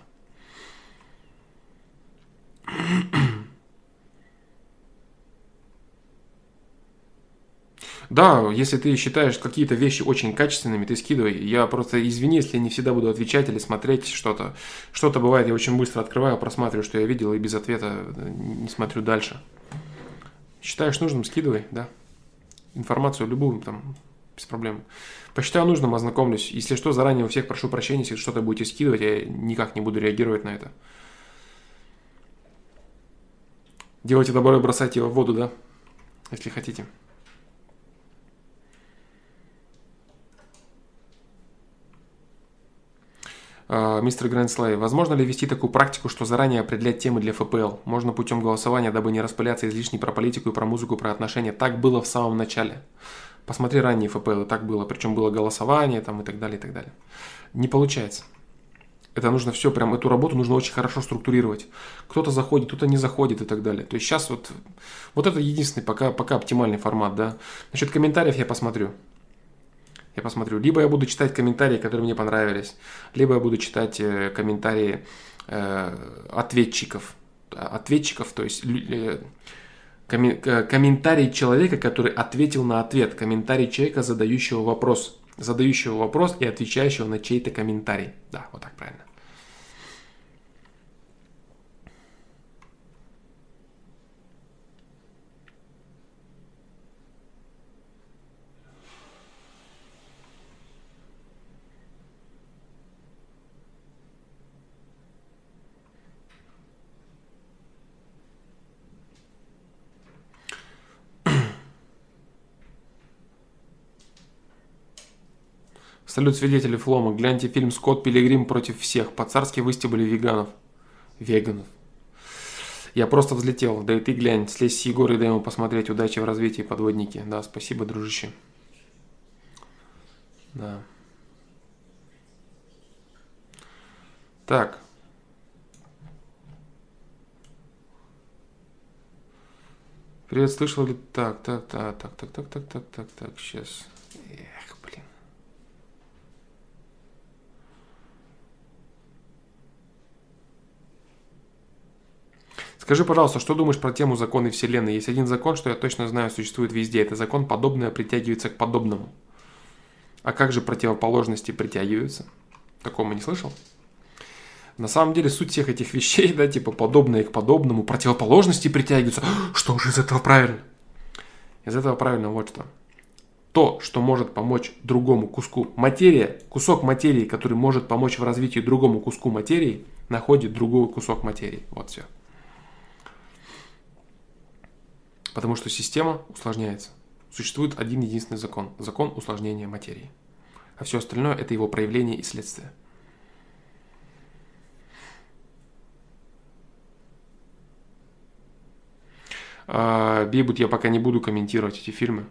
Да, если ты считаешь какие-то вещи очень качественными, ты скидывай. Я просто извини, если я не всегда буду отвечать или смотреть что-то. Что-то бывает, я очень быстро открываю, просматриваю, что я видел, и без ответа э, не смотрю дальше. Считаешь нужным, скидывай, да. Информацию любую, там, без проблем. Посчитаю нужным, ознакомлюсь. Если что, заранее у всех прошу прощения, если что-то будете скидывать, я никак не буду реагировать на это. Делайте добро и бросайте его в воду, да, если хотите. Мистер Грандслей, возможно ли вести такую практику, что заранее определять темы для ФПЛ? Можно путем голосования, дабы не распыляться излишне про политику и про музыку, про отношения. Так было в самом начале. Посмотри ранние ФПЛ, так было. Причем было голосование там, и так далее, и так далее. Не получается. Это нужно все, прям эту работу нужно очень хорошо структурировать. Кто-то заходит, кто-то не заходит и так далее. То есть сейчас вот, вот это единственный пока, пока оптимальный формат, да. Насчет комментариев я посмотрю я посмотрю. Либо я буду читать комментарии, которые мне понравились, либо я буду читать э, комментарии э, ответчиков. Ответчиков, то есть э, комментарий человека, который ответил на ответ, комментарий человека, задающего вопрос, задающего вопрос и отвечающего на чей-то комментарий. Да, вот так правильно. Салют, свидетели Флома. Гляньте фильм «Скотт Пилигрим против всех». По-царски выстебали веганов. Веганов. Я просто взлетел. Да и ты глянь. Слезь с Егора и дай ему посмотреть. Удачи в развитии, подводники. Да, спасибо, дружище. Да. Так. Привет, слышал ли? Так, так, так, так, так, так, так, так, так, так, сейчас. Скажи, пожалуйста, что думаешь про тему законы Вселенной? Есть один закон, что я точно знаю, существует везде. Это закон подобное притягивается к подобному. А как же противоположности притягиваются? Такого не слышал? На самом деле суть всех этих вещей, <laughs> да, типа подобное к подобному, противоположности притягиваются. <gasps> Что же из этого правильно? Из этого правильно вот что. То, что может помочь другому куску материи, кусок материи, который может помочь в развитии другому куску материи, находит другой кусок материи. Вот все. Потому что система усложняется. Существует один единственный закон. Закон усложнения материи. А все остальное – это его проявление и следствие. А, Бейбут я пока не буду комментировать эти фильмы.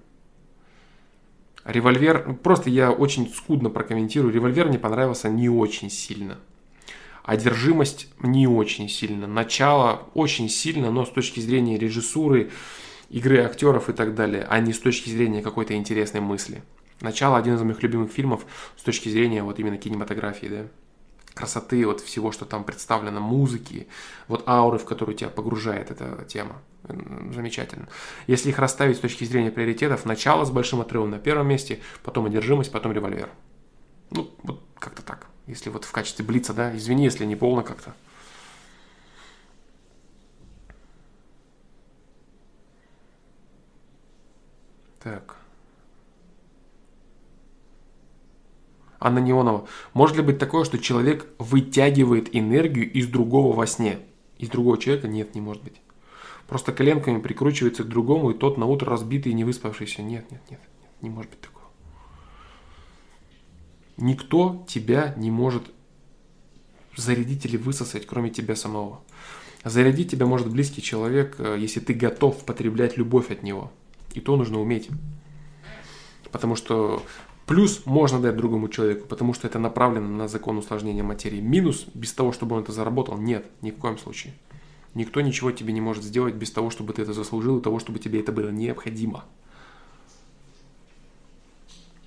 Револьвер, просто я очень скудно прокомментирую. Револьвер мне понравился не очень сильно. Одержимость не очень сильно. Начало очень сильно, но с точки зрения режиссуры, игры актеров и так далее, а не с точки зрения какой-то интересной мысли. Начало один из моих любимых фильмов с точки зрения вот именно кинематографии, да красоты вот всего, что там представлено, музыки, вот ауры, в которую тебя погружает эта тема. Замечательно. Если их расставить с точки зрения приоритетов, начало с большим отрывом на первом месте, потом одержимость, потом револьвер. Ну, вот как-то так. Если вот в качестве блица, да, извини, если не полно как-то. Так. Анна Неонова. Может ли быть такое, что человек вытягивает энергию из другого во сне? Из другого человека? Нет, не может быть. Просто коленками прикручивается к другому, и тот на утро разбитый и не выспавшийся. Нет, нет, нет, нет, не может быть такого. Никто тебя не может зарядить или высосать, кроме тебя самого. Зарядить тебя может близкий человек, э, если ты готов потреблять любовь от него. И то нужно уметь. Потому что Плюс можно дать другому человеку, потому что это направлено на закон усложнения материи. Минус, без того, чтобы он это заработал, нет, ни в коем случае. Никто ничего тебе не может сделать без того, чтобы ты это заслужил, и того, чтобы тебе это было необходимо.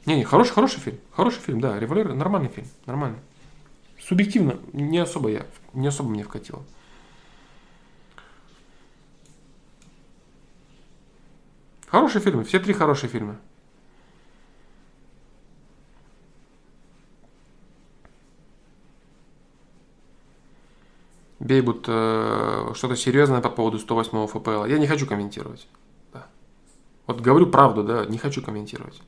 Не, не, хороший, хороший фильм. Хороший фильм, да. Револьвер нормальный фильм. Нормальный. Субъективно, не особо я, не особо мне вкатило. Хорошие фильмы, все три хорошие фильма. Бейбут э, что-то серьезное по поводу 108 ФПЛ. Я не хочу комментировать. Да. Вот говорю правду, да, не хочу комментировать.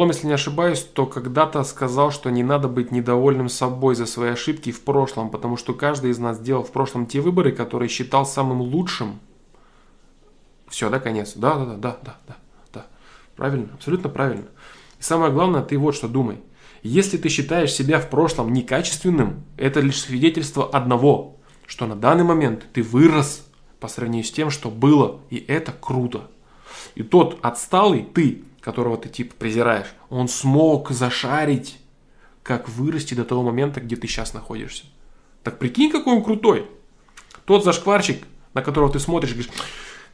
Флом, если не ошибаюсь, то когда-то сказал, что не надо быть недовольным собой за свои ошибки в прошлом, потому что каждый из нас делал в прошлом те выборы, которые считал самым лучшим. Все, да, конец. Да, да, да, да, да, да, да. Правильно, абсолютно правильно. И самое главное, ты вот что думай. Если ты считаешь себя в прошлом некачественным, это лишь свидетельство одного, что на данный момент ты вырос по сравнению с тем, что было, и это круто. И тот отсталый ты, которого ты типа презираешь, он смог зашарить, как вырасти до того момента, где ты сейчас находишься. Так прикинь, какой он крутой. Тот зашкварчик, на которого ты смотришь, говоришь,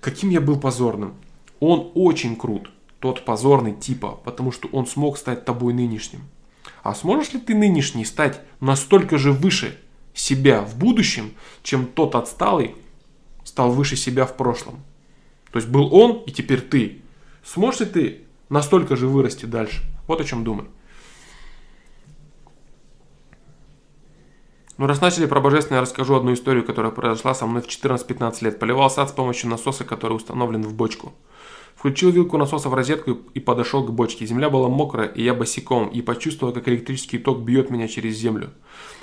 каким я был позорным. Он очень крут, тот позорный типа, потому что он смог стать тобой нынешним. А сможешь ли ты нынешний стать настолько же выше себя в будущем, чем тот отсталый стал выше себя в прошлом? То есть был он, и теперь ты. Сможешь ли ты настолько же вырасти дальше. Вот о чем думай. Ну, раз начали про божественное, я расскажу одну историю, которая произошла со мной в 14-15 лет. Поливал сад с помощью насоса, который установлен в бочку. Включил вилку насоса в розетку и подошел к бочке. Земля была мокрая, и я босиком, и почувствовал, как электрический ток бьет меня через землю.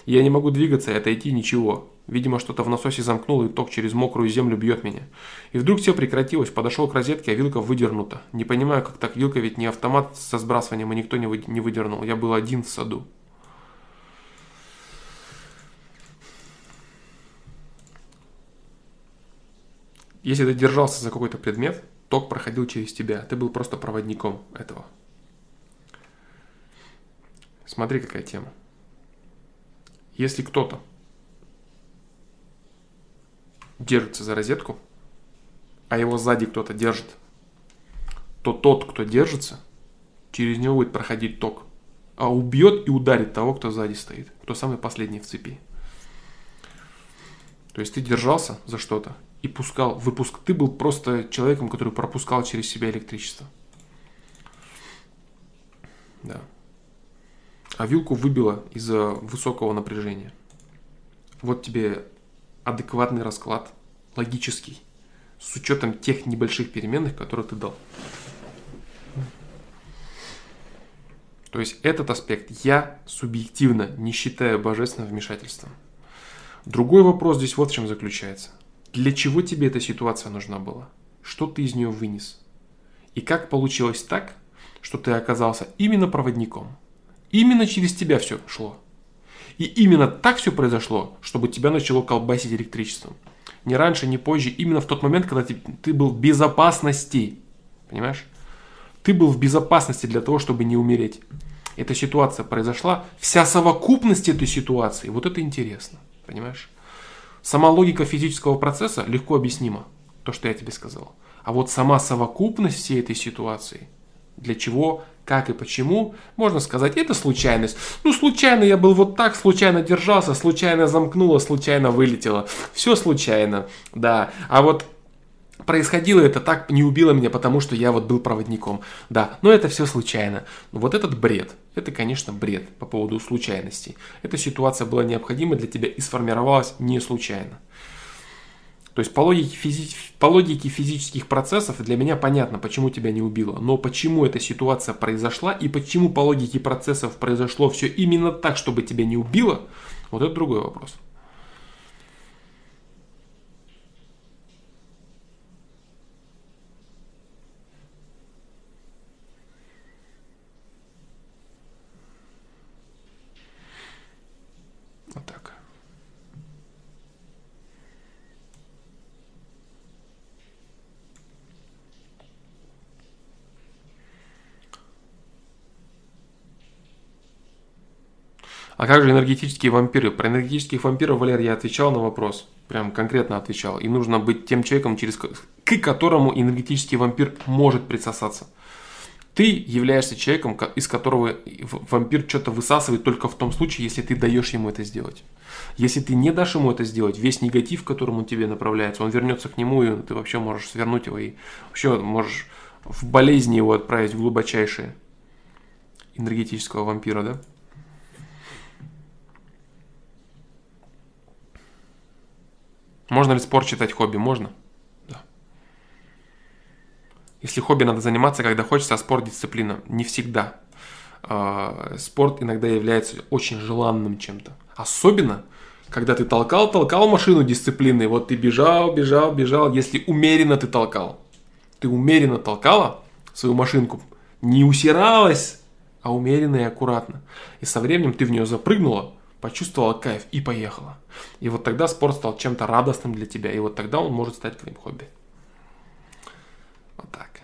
Я не могу двигаться и отойти ничего. Видимо, что-то в насосе замкнуло, и ток через мокрую землю бьет меня. И вдруг все прекратилось, подошел к розетке, а вилка выдернута. Не понимаю, как так, вилка ведь не автомат со сбрасыванием, и никто не, вы, не выдернул. Я был один в саду. Если ты держался за какой-то предмет, ток проходил через тебя. Ты был просто проводником этого. Смотри, какая тема. Если кто-то держится за розетку, а его сзади кто-то держит, то тот, кто держится, через него будет проходить ток, а убьет и ударит того, кто сзади стоит, кто самый последний в цепи. То есть ты держался за что-то и пускал, выпуск, ты был просто человеком, который пропускал через себя электричество. Да. а вилку выбило из-за высокого напряжения. Вот тебе адекватный расклад, логический, с учетом тех небольших переменных, которые ты дал. То есть этот аспект я субъективно не считаю божественным вмешательством. Другой вопрос здесь вот в чем заключается. Для чего тебе эта ситуация нужна была? Что ты из нее вынес? И как получилось так, что ты оказался именно проводником? Именно через тебя все шло. И именно так все произошло, чтобы тебя начало колбасить электричеством. Не раньше, не позже, именно в тот момент, когда ты, ты был в безопасности. Понимаешь? Ты был в безопасности для того, чтобы не умереть. Эта ситуация произошла, вся совокупность этой ситуации, вот это интересно. Понимаешь? Сама логика физического процесса легко объяснима, то, что я тебе сказал. А вот сама совокупность всей этой ситуации, для чего, как и почему, можно сказать, это случайность. Ну, случайно я был вот так, случайно держался, случайно замкнуло, случайно вылетело. Все случайно, да. А вот происходило это так, не убило меня, потому что я вот был проводником. Да, но это все случайно. Но вот этот бред, это, конечно, бред по поводу случайностей. Эта ситуация была необходима для тебя и сформировалась не случайно. То есть по логике, физи... по логике физических процессов для меня понятно, почему тебя не убило. Но почему эта ситуация произошла и почему по логике процессов произошло все именно так, чтобы тебя не убило, вот это другой вопрос. А как же энергетические вампиры? Про энергетических вампиров, Валер, я отвечал на вопрос. Прям конкретно отвечал. И нужно быть тем человеком, через, к которому энергетический вампир может присосаться. Ты являешься человеком, из которого вампир что-то высасывает только в том случае, если ты даешь ему это сделать. Если ты не дашь ему это сделать, весь негатив, которым он тебе направляется, он вернется к нему, и ты вообще можешь свернуть его, и вообще можешь в болезни его отправить в глубочайшие энергетического вампира, да? Можно ли спорт считать хобби? Можно. Да. Если хобби надо заниматься, когда хочется, а спорт дисциплина. Не всегда. А, спорт иногда является очень желанным чем-то. Особенно, когда ты толкал, толкал машину дисциплины, вот ты бежал, бежал, бежал, если умеренно ты толкал. Ты умеренно толкала свою машинку, не усиралась, а умеренно и аккуратно. И со временем ты в нее запрыгнула, почувствовала кайф и поехала. И вот тогда спорт стал чем-то радостным для тебя, и вот тогда он может стать твоим хобби. Вот так.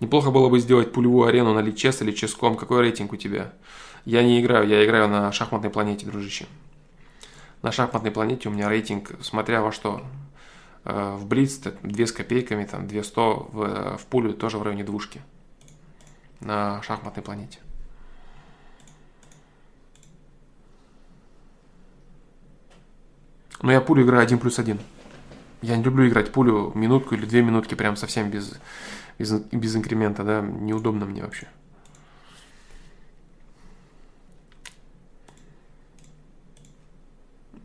Неплохо было бы сделать пулевую арену на Личес или Ческом. Какой рейтинг у тебя? Я не играю, я играю на шахматной планете, дружище. На шахматной планете у меня рейтинг, смотря во что. Э, в Блиц 2 с копейками, там 200, в, э, в пулю тоже в районе двушки на шахматной планете. Но я пулю играю один плюс один. Я не люблю играть пулю минутку или две минутки прям совсем без, без, без инкремента, да, неудобно мне вообще.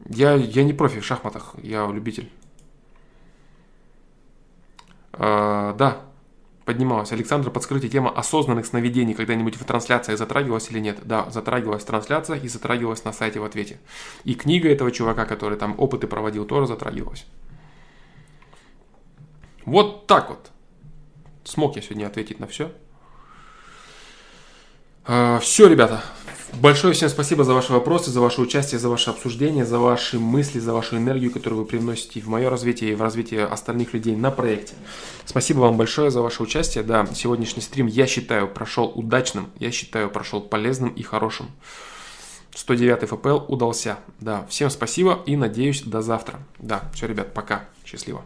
Я, я не профи в шахматах, я любитель. А, да, поднималась. Александр, подскажите, тема осознанных сновидений когда-нибудь в трансляции затрагивалась или нет? Да, затрагивалась трансляция и затрагивалась на сайте в ответе. И книга этого чувака, который там опыты проводил, тоже затрагивалась. Вот так вот. Смог я сегодня ответить на все. А, все, ребята. Большое всем спасибо за ваши вопросы, за ваше участие, за ваше обсуждение, за ваши мысли, за вашу энергию, которую вы привносите в мое развитие и в развитие остальных людей на проекте. Спасибо вам большое за ваше участие. Да, сегодняшний стрим, я считаю, прошел удачным, я считаю, прошел полезным и хорошим. 109 ФПЛ удался. Да, всем спасибо и надеюсь до завтра. Да, все, ребят, пока. Счастливо.